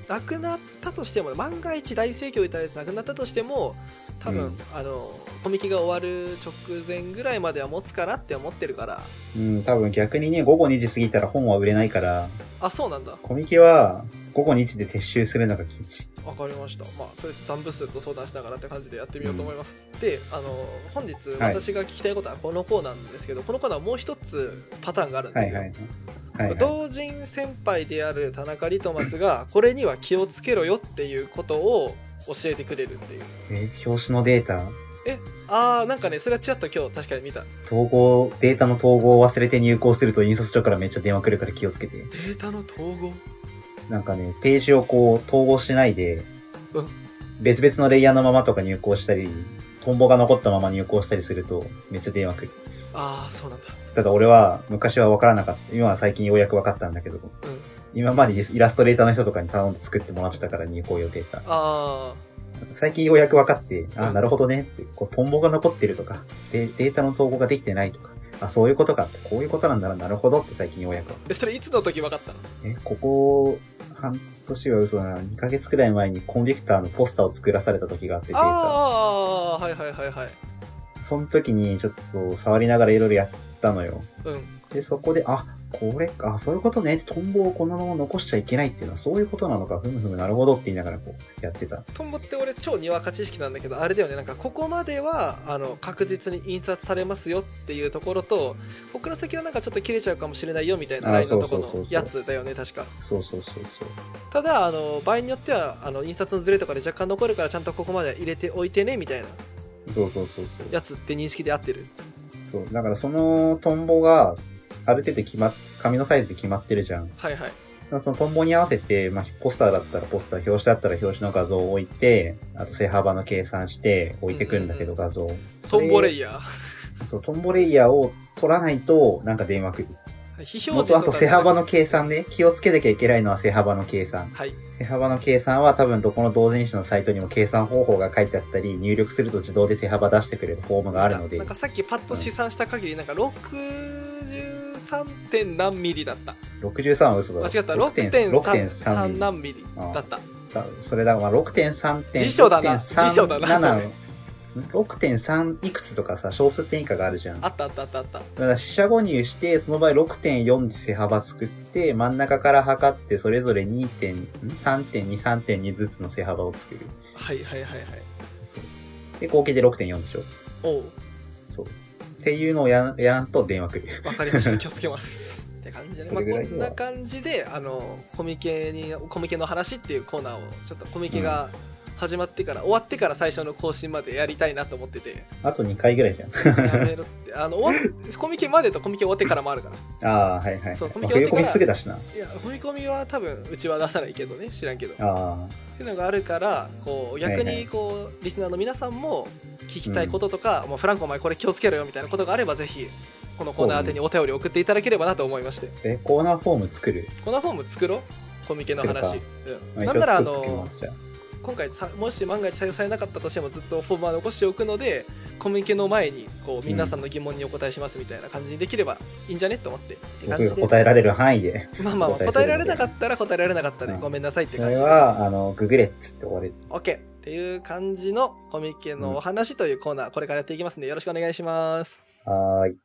なくなったとしても万が一大盛況いただいてなくなったとしても多分、うん。あのコミケが終わる直前ぐらいまでは持つかなって思ってるから。うん、多分逆にね、午後2時過ぎたら本は売れないから、あそうなんだ。コミケは午後2時で撤収するのが吉。わかりました。まあとりあえず残部数と相談しながらって感じでやってみようと思います、であの本日はい。私が聞きたいことはこのコーナーなんですけど、このコーナーはもう一つパターンがあるんですよ、はいはい。はい、はい。同人先輩である田中リトマスがこれには気をつけろよっていうことを教えてくれるっていう。え、表紙のデータ？あーなんかねそれはちらっと今日確かに見た。統合、データの統合を忘れて入稿すると印刷所からめっちゃ電話来るから気をつけて。データの統合？なんかね、ページをこう統合しないでうん、別々のレイヤーのままとか入稿したり、トンボが残ったまま入稿したりするとめっちゃ電話来る。ああそうなんだ。ただ俺は昔は分からなかった。今は最近ようやく分かったんだけど、うん今までイラストレーターの人とかに頼んで作ってもらってたから入稿予定た。あ最近ようやく分かって、あ、うん。なるほどねって、こう、トンボが残ってるとか、で、データの統合ができてないとか、あ、そういうことかって、こういうことなんだな、なるほどって最近ようやく。ーえそれいつの時分かったの？え、ここ、半年は嘘だな、2ヶ月くらい前にコンビクターのポスターを作らされた時があって、データ。ああはいはいはいはい。その時にちょっと触りながらいろいろやったのよ。うん。で、そこで、あ、これか、あ、そういうことね、トンボをこのまま残しちゃいけないっていうのはそういうことなのか、ふむふむなるほどって言いながらこう、やってた。トンボって俺超にわか知識なんだけどあれだよねなんかここまではあの確実に印刷されますよっていうところとここから先はなんかちょっと切れちゃうかもしれないよみたいなあラインのとこのやつだよね確かそうそうそうそう。ただあの場合によってはあの印刷のズレとかで若干残るからちゃんとここまで入れておいてねみたいなそうそうそうそう。やつって認識で合ってる？そう。だからそのトンボが、ある程度決まっ、紙のサイズで決まってるじゃん。はいはいそのトンボに合わせて、まあ、ポスターだったらポスター、表紙だったら表紙の画像を置いて、あと背幅の計算して置いてくんだけど、うん画像。トンボレイヤー。そう、トンボレイヤーを取らないと、なんか電話来る。非もっとあと背幅の計算ね。気をつけなきゃいけないのは背幅の計算。はい。背幅の計算は多分どこの同人誌のサイトにも計算方法が書いてあったり、入力すると自動で背幅出してくれるフォームがあるのでなん、かさっきパッと試算した限り、なんか 63. 点何ミリだった？63は嘘だろ。間違った。6.3 6.3ミリ何ミリだった。だそれだ、まあ、6.3点。辞書だな6.3辞書だなそれ7 6.3いくつとかさ、小数点以下があるじゃん。だあったあったあったあった。から四捨五入して、その場合6.4で背幅作って、真ん中から測って、それぞれ2点、ん3.2、3.2ずつの背幅を作る。はいはいはいはい。そうで、合計で6.4でしょ。おう。そう。っていうのをややらんと電話来る。わかりました。気をつけます。って感じでね。まあ、こんな感じで、あの、コミケに、コミケの話っていうコーナーを、ちょっとコミケが始まってから、終わってから最初の更新までやりたいなと思ってて、あと2回ぐらいじゃん。やめろって、あの、終わっコミケまでとコミケ終わってからもあるから。ああ、はいはい。そうコミケ終わってからすぐだしな。いや、踏み込みは多分、うちは出さないけどね、知らんけど。っあていうのがあるから、こう、逆に、こう、リスナーの皆さんも聞きたいこととか、もうフランコお前これ気をつけろよみたいなことがあれば、ぜひ、このコーナー宛てにお便り送っていただければなと思いまして。あ。え、コーナーフォーム作る？コーナーフォーム作ろう？コミケの話。作うん。なんなら、あの今回さ、もし万が一採用されなかったとしてもずっとフォームは残しておくので、コミケの前に、こう、皆さんの疑問にお答えしますみたいな感じにできればいいんじゃねって思って。って感僕が。答えられる範囲で。まあまあ、お答えられなかったら答えられなかったで、うんごめんなさいってそ感じです。れは、あの、ググれっつって終わる。OK っていう感じのコミケのお話というコーナー、これからやっていきますんでよろしくお願いします。はーい。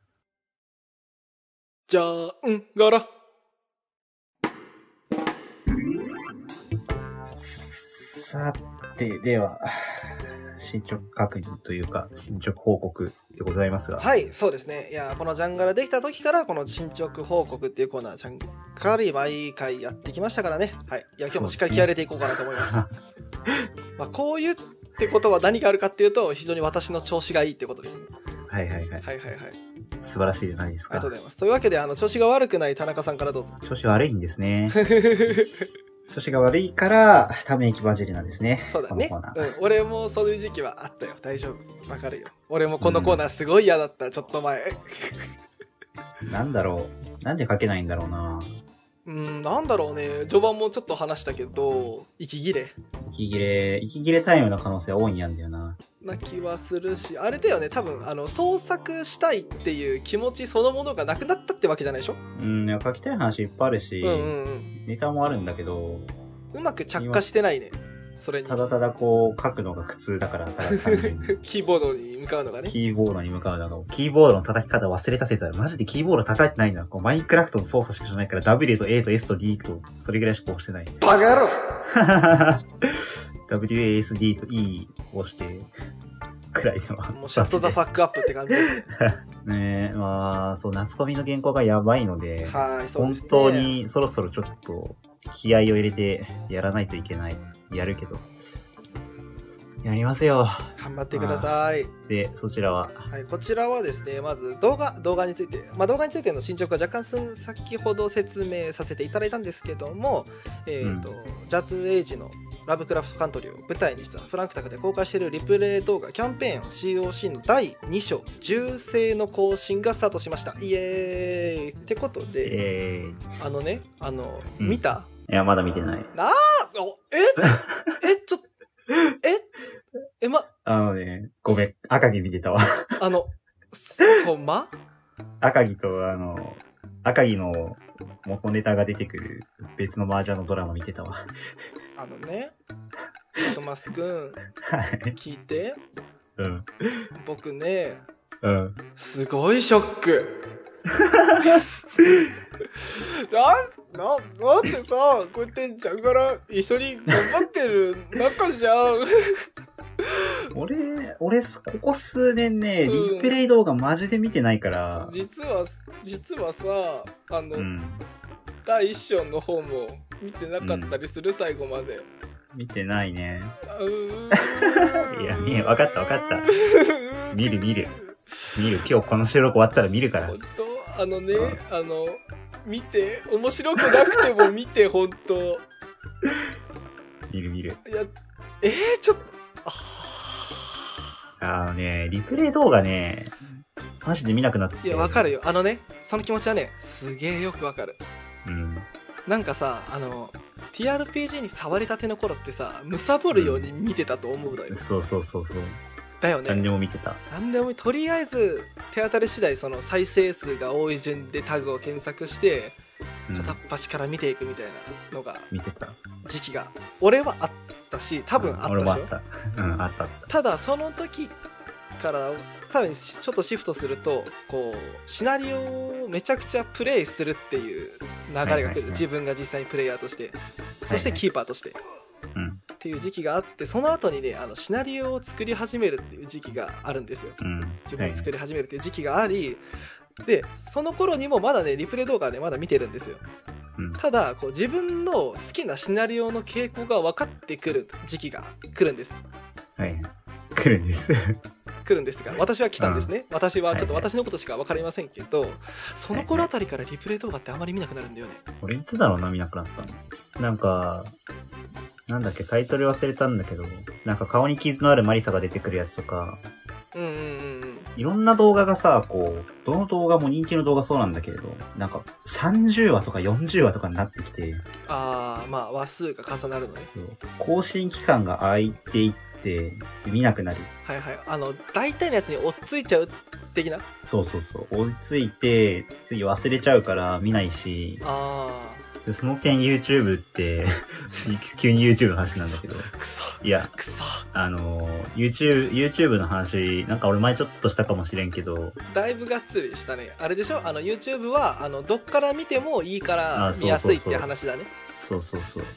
じゃあ、うん、ガラ。さて、では、進捗確認というか、進捗報告でございますが。はい、そうですね。いや、このジャンガラできた時から、この進捗報告っていうコーナー、ちゃんかり毎回やってきましたからね。はい。いや、今日もしっかり気合い入れていこうかなと思います。まあ、こういうってことは何があるかっていうと、非常に私の調子がいいってことですね。はいはいはい。はいはいはい。素晴らしいじゃないですかありがとう。ございます。というわけで、あの、調子が悪くない田中さんからどうぞ。調子悪いんですね。調子が悪いから、ため息混じりなんですね。そうだね。うん、俺もそういう時期はあったよ。大丈夫。わかるよ。俺もこのコーナーすごい嫌だった、ちょっと前。なんだろう。なんで書けないんだろうな。うん、なんだろうね。序盤もちょっと話したけど、息切れ息切れ、息切れタイムの可能性は多いんやんだよな。な気はするし、あれだよね。多分、あの、創作したいっていう気持ちそのものがなくなったってわけじゃないでしょ？うん、書きたい話いっぱいあるし、うんうんうん。ネタもあるんだけど、うまく着火してないね。それにた。だただこう書くのが苦痛だから、ただ単純に。キーボードに向かうのがね。キーボードに向かうのが、キーボードの叩き方忘れた説ある。マジでキーボード叩いてないんだ。こうマインクラフトの操作しかしないから W と A と S と D と、それぐらいしか押してない。バカ野郎 WASD と E を押して、くらいでは。もうシャットザファックアップって感じですね。ねえ、まあ、そう、夏コミの原稿がやばいので、はい、そう本ですね。当にそろそろちょっと気合を入れてやらないといけない。やるけど。やりますよ。頑張ってください。で、そちらは？はい、こちらはですね、まず動画、動画について、まあ、動画についての進捗は若干すん先ほど説明させていただいたんですけども、えっ、と、ジャズエイジのラブクラフトカントリーを舞台にしたフランクタクで公開しているリプレイ動画キャンペーン COC の第2章、銃声の更新がスタートしました。イエーイってことで、えー、あのね、あの、うん見たいや、まだ見てない。あおえ？え、ちょっえ？え、ま、あのね、ごめん、赤木見てたわ。あの、そま？赤木と、あの、赤木の元ネタが出てくる別の麻雀のドラマ見てたわ。あのね、トマスくん、はい。聞いて、うん。僕ね、うん。すごいショック。な、な、なんでさ、こうやってちゃんから一緒に頑張ってる中じゃん。俺、俺、ここ数年ね、うんリプレイ動画マジで見てないから。実は、実はさ、あの、うん。第一章の方も見てなかったりする、最後まで。見てないね。いやねわかったわかった見る見る。見る。今日この収録終わったら見るから本。当？あのね、あの、見て面白くなくても見て 本当見る見る。いやえー、ちょっとああのね、リプレイ動画ね、マジで見なくなって。ーいやわかるよあのねその気持ちはねすげえよくわかるうん。なんかさあの TRPG に触りたての頃ってさ貪るように見てたと思うのよ、そうそうそうそう。だよ何ねでも見てた。なんでもいいとりあえず手当たり次第その再生数が多い順でタグを検索してうん。片っ端から見ていくみたいなのが見てた。時期が。俺はあったし多分あったでしょ、俺もあった。うん、あっただその時からさらにちょっとシフトするとこうシナリオをめちゃくちゃプレイするっていう流れが来る、はいはいはい。自分が実際にプレイヤーとして。そしてはいはい。キーパーとして、うん。っていう時期があってその後にねあのシナリオを作り始めるっていう時期があるんですようん。自分で作り始めるっていう時期があり、でその頃にもまだねリプレイ動画でまだ見てるんですようんただこう自分の好きなシナリオの傾向が分かってくる時期が来るんですはいはい。来るんです。来るんですが私は来たんですね、私はちょっとはいはい私のことしか分かりませんけど、その頃あたりからリプレイ動画ってあまり見なくなるんだよね俺いつだろうな、見なくなったの。なんか、なんだっけ、タイトル忘れたんだけど、なんか顔に傷のあるマリサが出てくるやつとか、うんうんうんうん。いろんな動画がさ、こう、どの動画も人気の動画そうなんだけれど、なんか30話とか40話とかになってきて、ああまあ話数が重なるのね。そう。更新期間が空いていって、見なくなる。はいはい。あの大体のやつに追っついちゃう的な？そうそうそう。追いついて、次忘れちゃうから見ないし、あでその点 YouTube って、急に YouTube の話なんだけど、ーくそ。いや、くそ。あの、YouTube、YouTube の話、なんか俺前ちょっとしたかもしれんけど、だいぶがっつりしたね。あれでしょ？あの YouTube はあのどっから見てもいいから見やすいって話だね。そうそうそう。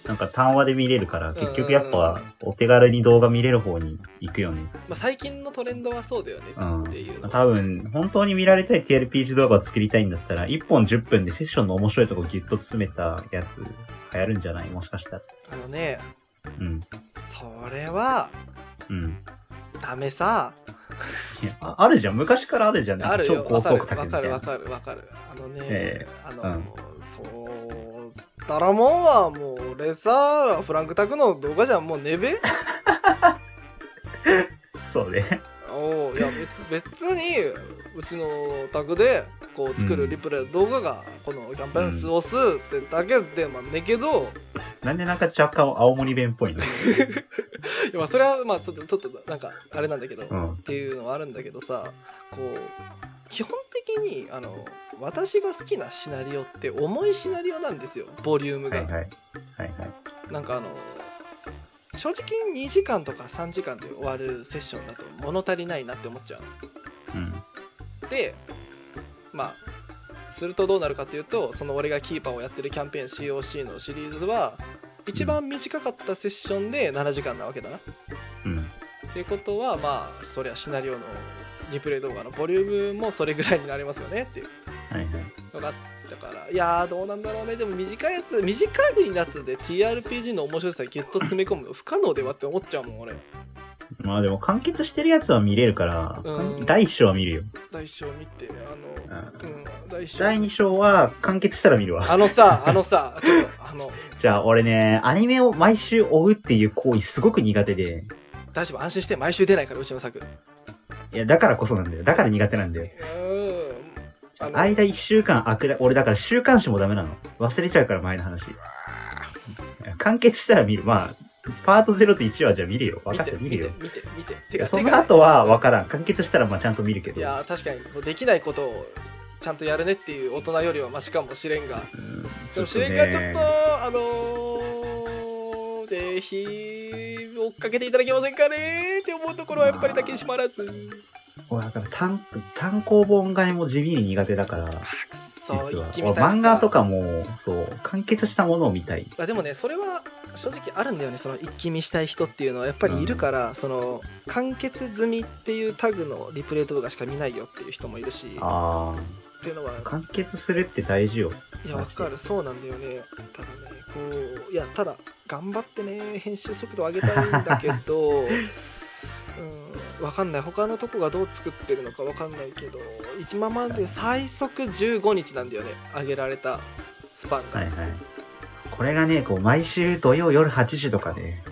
なんか単話で見れるから、結局やっうんぱお手軽に動画見れる方に行くよね。まあ、最近のトレンドはそうだよねうんっていうの。多分、本当に見られたい TRPG 動画を作りたいんだったら、1本10分でセッションの面白いとこギュッと詰めたやつ、流行るんじゃない？もしかしたら。あのねうん。それはうん。ダメさいやああるじゃん。昔からあるじゃん。あるよ超高速わかるわ卓みたいな。かるわかるわかるあのね、えあの、うんそうたらもんはもう俺さフランクタクの動画じゃん。もうねべ。そうね。おういや別別にうちのタグでこう作るリプレイ動画がこのキャンペーンスをすってだけでまあねけど、なんでなんか若干青森弁っぽいの？いやまあそれはまあちょっとちょっとなんかあれなんだけど、うん。っていうのはあるんだけどさこう基本的にあの私が好きなシナリオって重いシナリオなんですよボリュームが、はいはい。はいはい。なんかあの正直2時間とか3時間で終わるセッションだと物足りないなって思っちゃううん。でまあするとどうなるかっていうとその俺がキーパーをやってるキャンペーン COC のシリーズは一番短かったセッションで7時間なわけだなうん。っていうことはまあそりゃシナリオのリプレイ動画のボリュームもそれぐらいになりますよねっていう。のがあったから。いやーどうなんだろうね。でも短いやつ短いやつで TRPG の面白さギュッと詰め込むの不可能ではって思っちゃうもん俺。まあでも完結してるやつは見れるから、うん。第1章は見るよ。第一章見てあのうん。第一章。第2章は完結したら見るわ。あのさあのさちょっとあの。じゃあ俺ね、アニメを毎週追うっていう行為すごく苦手で、大丈夫安心して毎週出ないからうちの作いや、だからこそなんだよ。だから苦手なんだよ。うん間1週間空くだ、俺だから週刊誌もダメなの。忘れちゃうから前の話。完結したら見る。まあ、パート0と1はじゃあ見るよ。分見かってた、見るよ。見て見て見てその後は分からん。完結したらまあちゃんと見るけど。いや確かにできないことをちゃんとやるねっていう大人よりはマシかもしれんがうんでも試練がちょっとあのー、ぜひ追っかけていただけませんかね？って思うところはやっぱりだけしまらず。俺だから単単行本買いも地味に苦手だから、実は。漫画とかも、そう、完結したものを見たい。あでもねそれは正直あるんだよねその一気見したい人っていうのは。やっぱりいるから、その完結済みっていうタグのリプレイ動画しか見ないよっていう人もいるし。あっていうのは。あ。完結するって大事よ。いやわかる。そうなんだよね。ただねこういやただ頑張ってね編集速度上げたいんだけど うんわかんない。他のとこがどう作ってるのかわかんないけど今まで最速15日なんだよね上げられたスパンが、はいはい。これがね、こう、毎週土曜夜8時とかで、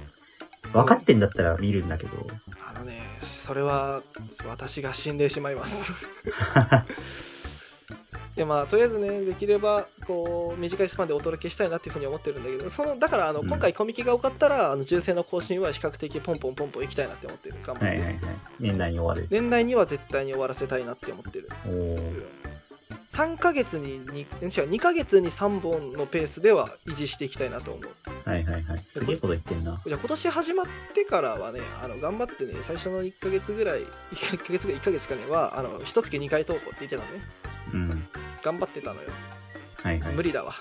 分かってんだったら見るんだけど、あのねそれは私が死んでしまいます でまあとりあえずねできればこう短いスパンでお届けしたいなっていうふうに思ってるんだけどそのだからあの、うん今回コミケが多かったらあの重生の更新は比較的ポンポンポンポンいきたいなって思ってる頑張って、はいはいはい。年内に終わる。年内には絶対に終わらせたいなって思ってる3ヶ月に 2, 違う2ヶ月に3本のペースでは維持していきたいなと思うはいはいはい。すげえこと言ってんな。じゃあ今年始まってからはねあの頑張ってね最初の1ヶ月ぐらい1ヶ月ぐらい1ヶ月かねはあの1月2回投稿って言ってたのねうん。頑張ってたのよはいはい。無理だわ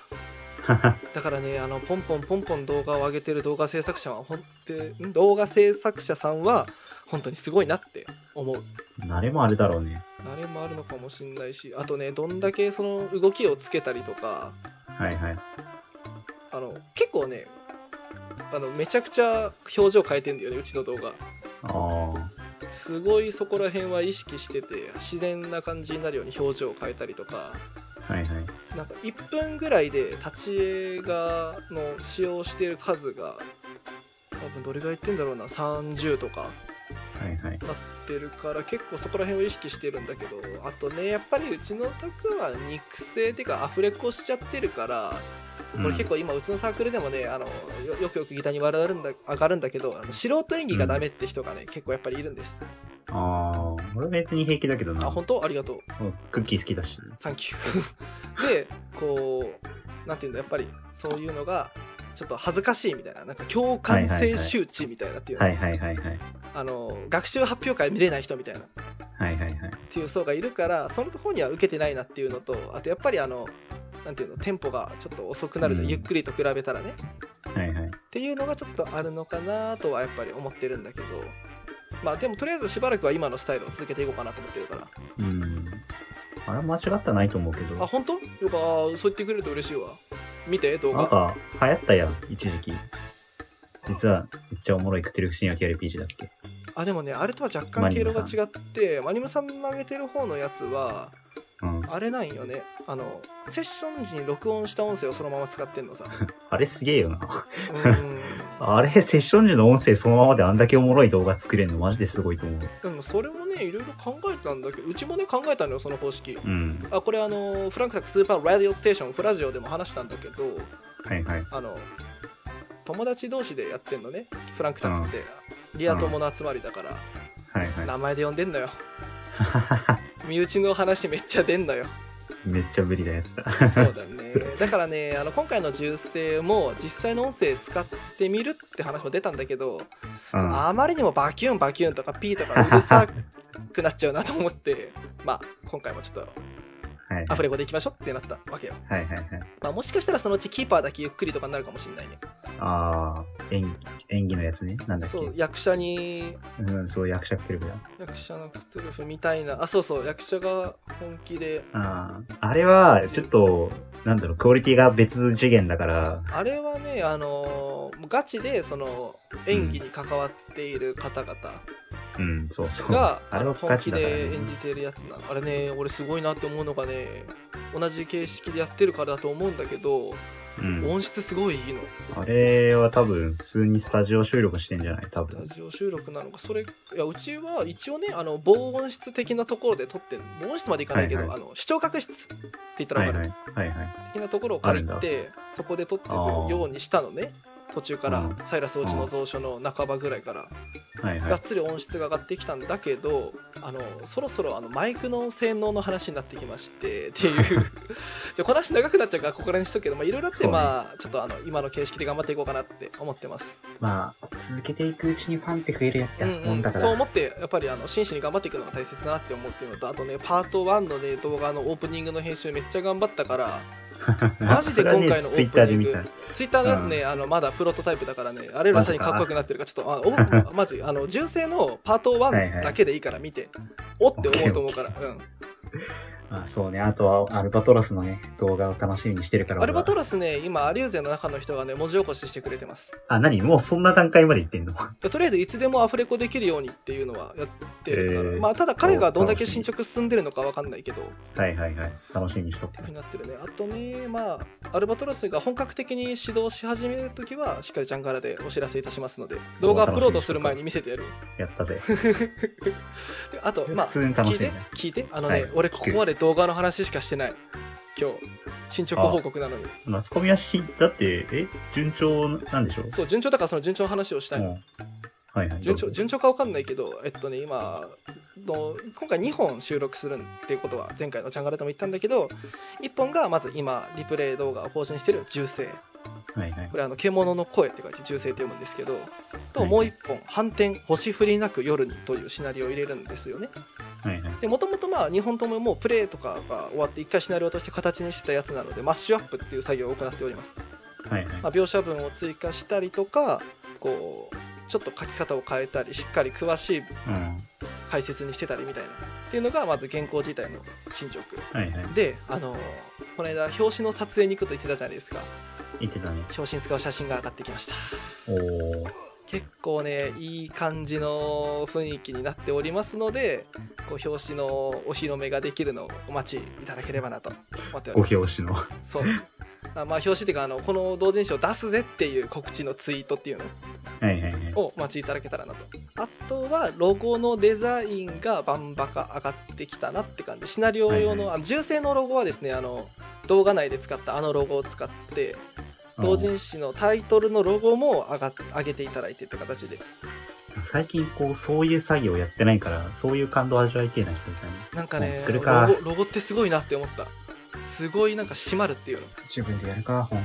だからねあのポンポンポンポン動画を上げてる動画制作者は本当ん？動画制作者さんは本当にすごいなって思う慣れもあるだろうね。あれもあるのかもしんないしあとねどんだけその動きをつけたりとかはいはい。あの結構ねあのめちゃくちゃ表情変えてんだよねうちの動画あすごいそこら辺は意識してて自然な感じになるように表情を変えたりとかあ。はいはい。なんか1分ぐらいで立ち絵がの使用してる数が多分どれぐらいいってんだろうな30とかはいはい。なってるから結構そこら辺を意識してるんだけどあとねやっぱりうちの卓は肉声っていうかアフレコしちゃってるからこれ結構今うちのサークルでもねあのよよくよくギターに笑われるんだ上がるんだけどあの素人演技がダメって人がね、結構やっぱりいるんですああ、俺別に平気だけどな。あ本当？ありがとううんクッキー好きだし。サンキュー でこうなんていうんだやっぱりそういうのがちょっと恥ずかしいみたいななんか共感性周知みたいなっていうの、はいはいはいはい。あの学習発表会見れない人みたいないはいはい。ていう層がいるからその方には受けてないなっていうのとあとやっぱりあのなんていうのテンポがちょっと遅くなるじゃん、うんゆっくりと比べたらねはいはい。っていうのがちょっとあるのかなとはやっぱり思ってるんだけどまあでもとりあえずしばらくは今のスタイルを続けていこうかなと思ってるからうん。あれは間違ってないと思うけあど。本当？よかそう言ってくれると嬉しいわ。見て動画。なんか、流行ったやん、一時期。実は、めっちゃおもろいクテルフ神話系 RPG だっけ？あでもねあれとは若干経路が違ってマニムさんの上げてる方のやつはうん。あれなんよねあのセッション時に録音した音声をそのまま使ってんのさ あれすげえよな。うん あれ、セッション時の音声そのままであんだけおもろい動画作れるのマジですごいと思う。でもそれもねいろいろ考えたんだけどうちもね考えたのよその方式うん。あこれあのフランクタックスーパーラディオステーションフラジオでも話したんだけどはいはい。あの友達同士でやってんのねフランクタックって、リア友の集まりだから、はいはい。名前で呼んでんのよ 身内の話めっちゃ出んのよめっちゃ無理なやつだ。そうだねだからねあの今回の銃声も実際の音声使ってみるって話も出たんだけど、うん。あまりにもバキュンバキュンとかピーとかうるさくなっちゃうなと思って まあ今回もちょっとはいアフレコでいきましょうってなったわけよ、はいはいはい。まあ、もしかしたらそのうちキーパーだけゆっくりとかになるかもしれないねああ、演技、演技のやつね。なんだっけ。そう役者にうん、そう、役者クテルフだ。役者のクトゥルフみたいなあそうそう役者が本気でああ、あれは、ちょっと、なんだろう、クオリティが別次元だから、あれはねあのーガチでその演技に関わっている方々うん、そうそう。が、あれはあの本気ガチだから、ね。で演じてるやつなのあれね俺すごいなって思うのがね同じ形式でやってるからだと思うんだけど、うん。音質すごいいいのあれは多分、普通にスタジオ収録してんじゃない？多分ラ。ジオ収録なのかそれいやうちは一応ねあの防音室的なところで撮ってる防音室までいかないけど、はいはあの視聴覚室って言ったら分かる、はいはい。はいはい。的なところを借りてそこで撮ってるようにしたのね途中から、うん。サイラス落ちの蔵書の半ばぐらいから、はいはい。がっつり音質が上がってきたんだけどあのそろそろあのマイクの性能の話になってきましてっていう。じゃあこの話長くなっちゃうからここら辺にしとくけどまあいろいろあって、まあちょっとあの今の形式で頑張っていこうかなって思ってます、まあ、続けていくうちにファンって増えるやうんうん。もんだから。そう思ってやっぱりあの真摯に頑張っていくのが大切だなって思ってるのとあとねパート1のね動画のオープニングの編集めっちゃ頑張ったから マジで今回のオツイッープニング。ターで見た。ツイッターのやつね、あのまだプロトタイプだからね、あれらさにかっこよくなってるから、ちょっと、あおマジ、あの純正のパート1だけでいいから見て、おって思うと思うから、うん。まあそうね、あとはアルバトロスのね、動画を楽しみにしてるから。アルバトロロスね、今、アリューゼの中の人がね、文字起こししてくれてます。あ、何？もうそんな段階まで行ってんの？とりあえず、いつでもアフレコできるようにっていうのはやってるから。へーまあ、ただ彼がどんだけ進捗進んでるのかわかんないけど、ってはいはいはい。楽しみにしとくいうふうになってるね。あとね、まあ、アルバトロスが本格的に指導し始めるときは、しっかりジャンガラでお知らせいたしますので、動画アップロードする前に見せてやる。やったぜ。であと、まあ、普通に楽聞いてね。、聞いて、あのね、はい俺ここまで動画の話しかしてない。今日、進捗報告なのに。マスコミはし、だって、え？順調なんでしょ？そう、順調だからその順調の話をしたいの。うんはいはい。順調順調かわかんないけど、えっとね、今の今回2本収録するっていうことは前回のチャンガレでも言ったんだけど1本がまず今リプレイ動画を更新してる「銃声」はいはいこ。れあの獣の声って書いて銃声って読むんですけどとはいもう1本「反転星降りなく夜に」というシナリオを入れるんですよねはいはい。でもともとまあ2本とももうプレイとかが終わって1回シナリオとして形にしてたやつなのでマッシュアップっていう作業を行っておりますはいはい。まあ、描写文を追加したりとかこうちょっと書き方を変えたりしっかり詳しいうん。解説にしてたりみたいなっていうのがまず原稿自体の進捗はいはい。であのこの間表紙の撮影に行くと言ってたじゃないですか言ってたね。表紙に使う写真が上がってきましたおー。結構ねいい感じの雰囲気になっておりますのでこう表紙のお披露目ができるのをお待ちいただければなと思っておりごます表紙の。そうあまあ表紙っていうかあのこの同人誌を出すぜっていう告知のツイートっていうの。はいはいはい。をお待ちいただけたらなと。あとはロゴのデザインがバンバカ上がってきたなって感じ。シナリオ用の,、はいあの銃声のロゴはですねあの動画内で使ったあのロゴを使って同人誌のタイトルのロゴも上が上げていただいてって形で。うん最近こう、そういう作業やってないから、そういう感動味わいてえな人じゃん。なんかねロゴロゴってすごいなって思ったすごいなんか締まるっていうのっ自分でやるか、本。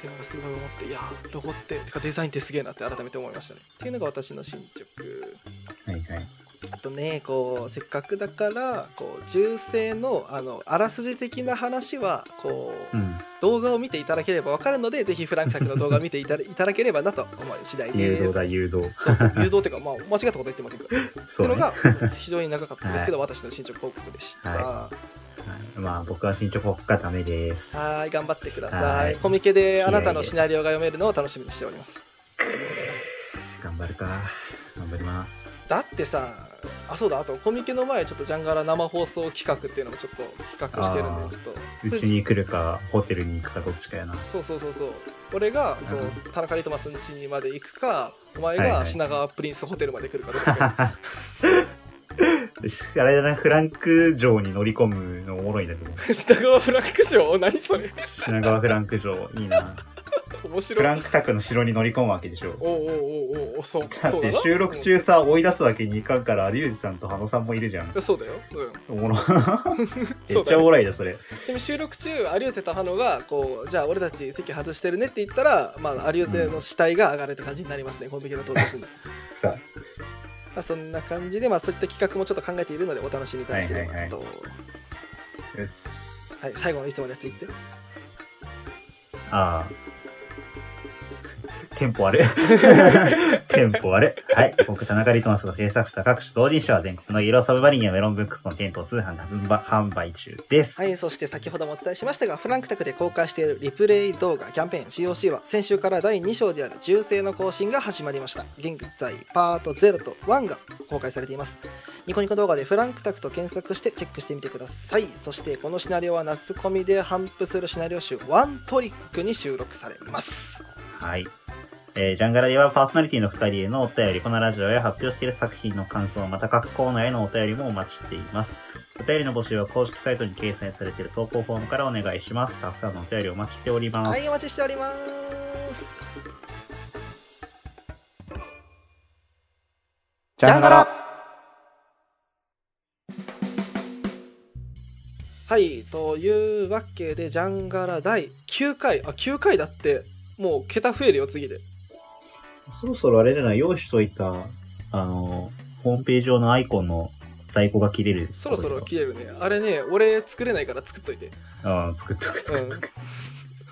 ていうのがすごい思っていやロゴっててかデザインってすげえなって改めて思いましたねっていうのが私の進捗はいはい。あとねこうせっかくだからこう銃声のあのあらすじ的な話はこう、うん。動画を見ていただければ分かるのでぜひフランクタクの動画を見ていただいただければなと思う次第です誘導だ、誘導。そうそう誘導っていうか、まあ、間違ったこと言ってませんけど ってそね。いううのはが非常に長かったんですけど、私の進捗報告でした。はまあ、僕は進捗がダメです。はーい、頑張ってくださ。はいいコミケであなたのシナリオが読めるのを楽しみにしております。頑張るか。頑張ります。だってさ、あ、そうだ、あとコミケの前、ちょっとジャンガラ生放送企画っていうのもちょっと企画してるんで、ちょっと。うちに来るか、ホテルに行くか、どっちかやな。そうそうそうそう。俺が、そううん、田中リトマスん家にまで行くか、お前はいはいが品川プリンスホテルまで来るか、どっちか。あれだな、フランク城に乗り込むのおもろいんだけど。品川フランク城？何それ？品川フランク城、いいな。面白い。フランク宅の城に乗り込むわけでしょ。おうおうおうおうそう、だっそうだな。て収録うん中さ、追い出すわけにいかんから、リュウジさんとハノさんもいるじゃんそうだよ。うん。おもろ。めっちゃおもろいだ、それ。ちなみに収録中有瀬とハノがこうじゃあ俺たち席外してるねって言ったら、まあ、有瀬の死体が上がるって感じになりますね、コンビニの当日に、まさあ、そんな感じで、まあ、そういった企画もちょっと考えているのでお楽しみいただければと、はいはいはい。最後のいつものやつ言ってああ。テンポ悪い。テンポ悪い。はい。僕、田中リトマスが制作した各種同人誌は全国のイエローサブマリンやメロンブックスの店頭通販が販売中です。はいそして先ほどもお伝えしましたがフランクタクで公開しているリプレイ動画キャンペーン COC は先週から第2章である銃声の更新が始まりました現在パート0と1が公開されていますニコニコ動画でフランクタクと検索してチェックしてみてくださいそしてこのシナリオは夏コミで頒布するシナリオ集ワントリックに収録されますはい。えージャンガラではパーソナリティの2人へのお便り、このラジオや発表している作品の感想、また各コーナーへのお便りもお待ちしています。お便りの募集は公式サイトに掲載されている投稿フォームからお願いします。たくさんのお便りお待ちしております。はいお待ちしておりますジャンガラはいというわけでジャンガラ第9回あ9回だってもう桁増えるよ次で。そろそろあれじゃない、用意しといた、あの、ホームページ上のアイコンの在庫が切れる。そろそろ切れるね。あれね俺作れないから作っといて。ああ、作っとく、作っとく。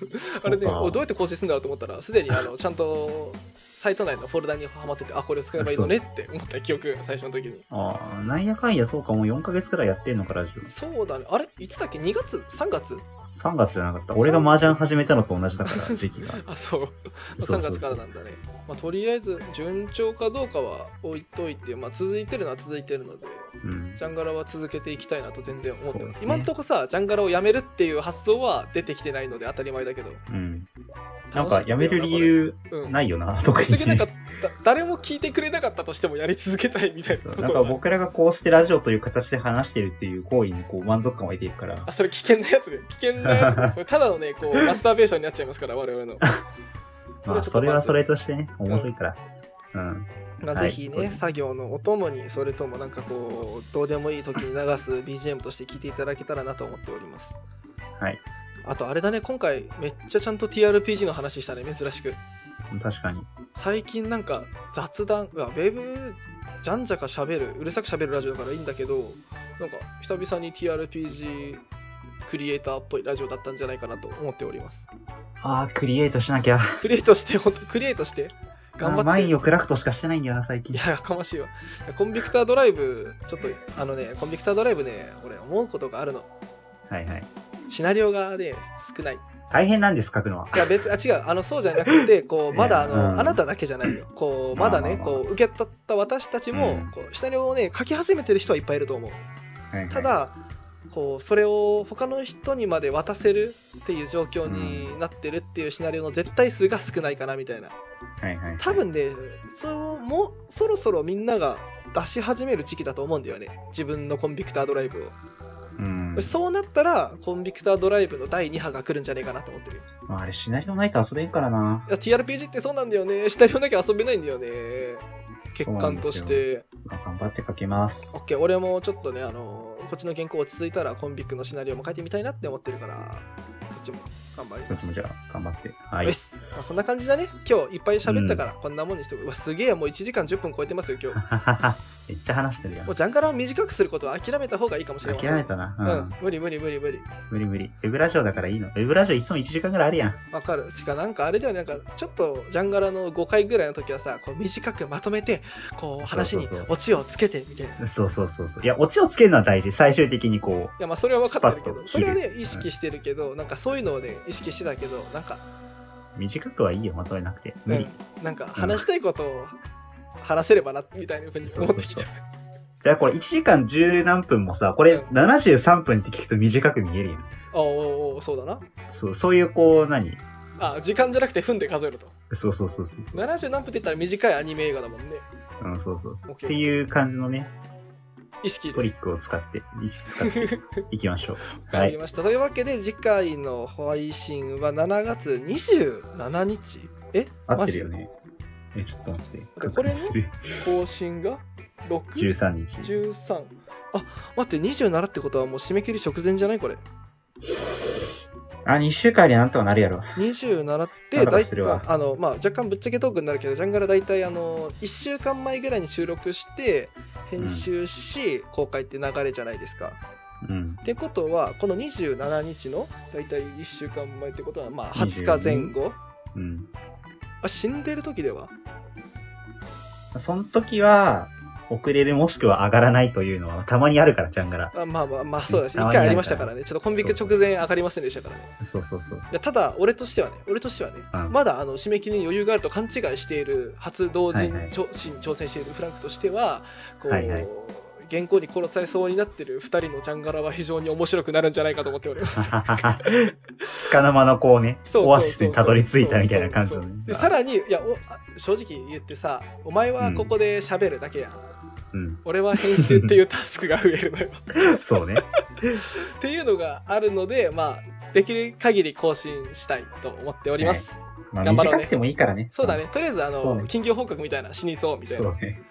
あれねどうやって更新するんだろうと思ったらすでにあの ちゃんとサイト内のフォルダにはまっててあこれを使えばいいのねって 思った記憶最初の時に。ああ、なんやかんやそうか、もう4ヶ月くらいやってんのか、ラジオ。そうだね。あれ？いつだっけ？2月？3月？3月じゃなかった。俺が麻雀始めたのと同じだから、時期が。あそう3そうそうそう月からなんだねまあ、とりあえず順調かどうかは置いといて、まあ、続いてるのは続いてるのでうん。ジャンガラは続けていきたいなと全然思ってま、そうですすね今んとこさジャンガラをやめるっていう発想は出てきてないので当たり前だけどうん。なんか、やめる理由うんないよな、特ぶっちゃけなんかに。だ 誰も聞いてくれなかったとしてもやり続けたいみたいななんろか僕らがこうしてラジオという形で話してるっていう行為にこう満足感を得ているから。あそれ危険なやつで危険なやつでそれただのねこうマスターベーションになっちゃいますから我々の まあ、それはそれとしてね、面白いから。うん。まあ、はいぜひね、作業のお供にそれともなんかこうどうでもいい時に流す BGM として聞いていただけたらなと思っておりますはい。あとあれだね今回めっちゃちゃんと TRPG の話したね珍しく確かに。最近なんか雑談ウェブじゃんじゃか喋るうるさく喋るラジオだからいいんだけどなんか久々に TRPG クリエイターっぽいラジオだったんじゃないかなと思っておりますああ、クリエイトしなきゃ。クリエイトして本当クリエイトして頑張ってマインをクラフトしかしてないんだよな、最近。いや、やかましいわ。コンビクタードライブ、ちょっと、あのね、コンビクタードライブね、俺思うことがあるの。はいはい。シナリオがね、少ない。大変なんです、書くのは。いや、別、あ、違う、あの、そうじゃなくて、こう、まだ、あの、うんあなただけじゃないよ。こう、まだね、まあまあまあこう、受け取った私たちも、うんこう、シナリオをね、書き始めてる人はいっぱいいると思う。はいはいた、だ、こう、それを他の人にまで渡せるっていう状況になってるっていうシナリオの絶対数が少ないかな、みたいな。はいはい。多分ねそうもうそろそろみんなが出し始める時期だと思うんだよね自分のコンビクタードライブを、うん。そうなったらコンビクタードライブの第2波が来るんじゃねえかなと思ってるよまあ、あれ、シナリオないと遊べんからな。いや TRPG ってそうなんだよねシナリオなきゃ遊べないんだよね欠陥として。まあ頑張って書きます。OK 俺もちょっとねあのこっちの原稿落ち着いたらコンビクのシナリオも書いてみたいなって思ってるからこっちも頑張りますこっちもじゃあ、頑張って。はいよ。し、まあ、そんな感じだね今日いっぱい喋ったからこんなもんにしておくうわすげえもう1時間10分超えてますよ今日 めっちゃ話してるやんもう。ジャンガラを短くすることは諦めた方がいいかもしれません。諦めたな。ううんん。、無理無理無理無理。無理無理。ウェブラジオだからいいの。ウェブラジオいつも1時間ぐらいあるやん。わかる。しかなんかあれだよね、なんかちょっとジャンガラの5回ぐらいの時はさ、こう短くまとめて、こう話にオチをつけてみたいな。いそうそうそうそう。いや、オチをつけるのは大事。最終的にこやまあそれは分かってるけど、それはね、意識してるけど、なんかそういうのをね、意識してたけど、なんか、う、短くはいいよ、まとめなくて。無理。うん、なんか話したいことを話せればな、みたいなふうに思ってきた。だからこれ1時間10何分もさ、これうん73分って聞くと短く見えるやん。おーおーおーそうだな。そう、そういうこう、何？あ、時間じゃなくて分で数えると。そうそうそうそうそう。70何分って言ったら短いアニメ映画だもんね。うん、そうそうそう。っていう感じのね、意識で。トリックを使って、意識使っていきましょう。わ はい。かりました。というわけで、次回の配信は7月27日？え？合ってるよね。え、ちょっと待って。これね更新が？6?13 13日。あ待って27ってことはもう締め切り直前じゃない？これあ、2週間でなんとかなるやろ。27ってなんとか大するわ体あの、まあ、若干ぶっちゃけトークになるけどジャンガラ大体あの1週間前ぐらいに収録して編集し、公開って流れじゃないですかうん。ってことはこの27日の大体1週間前ってことはまあ20日前後うん。あ死んでる時では？その時は、遅れるもしくは上がらないというのはたまにあるから、ちゃんがら。あまあまあまあそうですたまにあるから一回ありましたからねちょっとコンビク直前上がりませんでしたからねそうそうそうそうい。やただ俺としてはね俺としてはね、うんまだあの締め切りに余裕があると勘違いしている初同人はいはい挑戦しているフランクとしてはこう、はいはい原稿に殺されそうになってる2人のジャンガラは非常に面白くなるんじゃないかと思っております。つかの間のこうね、オアシスにたどり着いたみたいな感じのね。でさらにいや正直言ってさお前はここで喋るだけやん、うん。俺は編集っていうタスクが増えるのよ そうね。っていうのがあるのでまあできる限り更新したいと思っております、まあ、頑張ろう、ね、短くてもいいからね。そうだね。とりあえず、あの、ね、近況報告みたいな、死にそう、みたいな。そうね。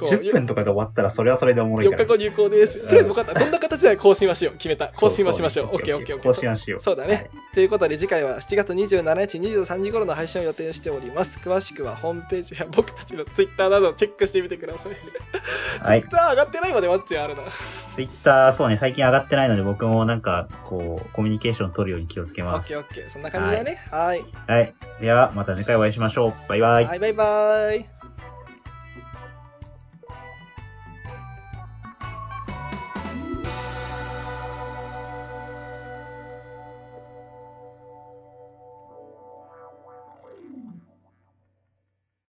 うん、10分とかで終わったら、それはそれでおもろいから。4日後入校です。とりあえず分かった。こんな形で更新はしよう。決めた。更新はしましょう。オッケーオッケーオッケー。更新はしよう。そうだね、はい。ということで、次回は7月27日23時頃の配信を予定しております。詳しくはホームページや僕たちのツイッターなどをチェックしてみてください。ツイッター上がってないまでワッチあるな。ツイッター、そうね、最近上がってないので、僕もなんか、こう、コミュニケーション取るように気をつけます。オッケーオッケー。そんな感じだね。はいはい。はい。では、また次回お会いしましょう。バイバイ。はい、バイバイ。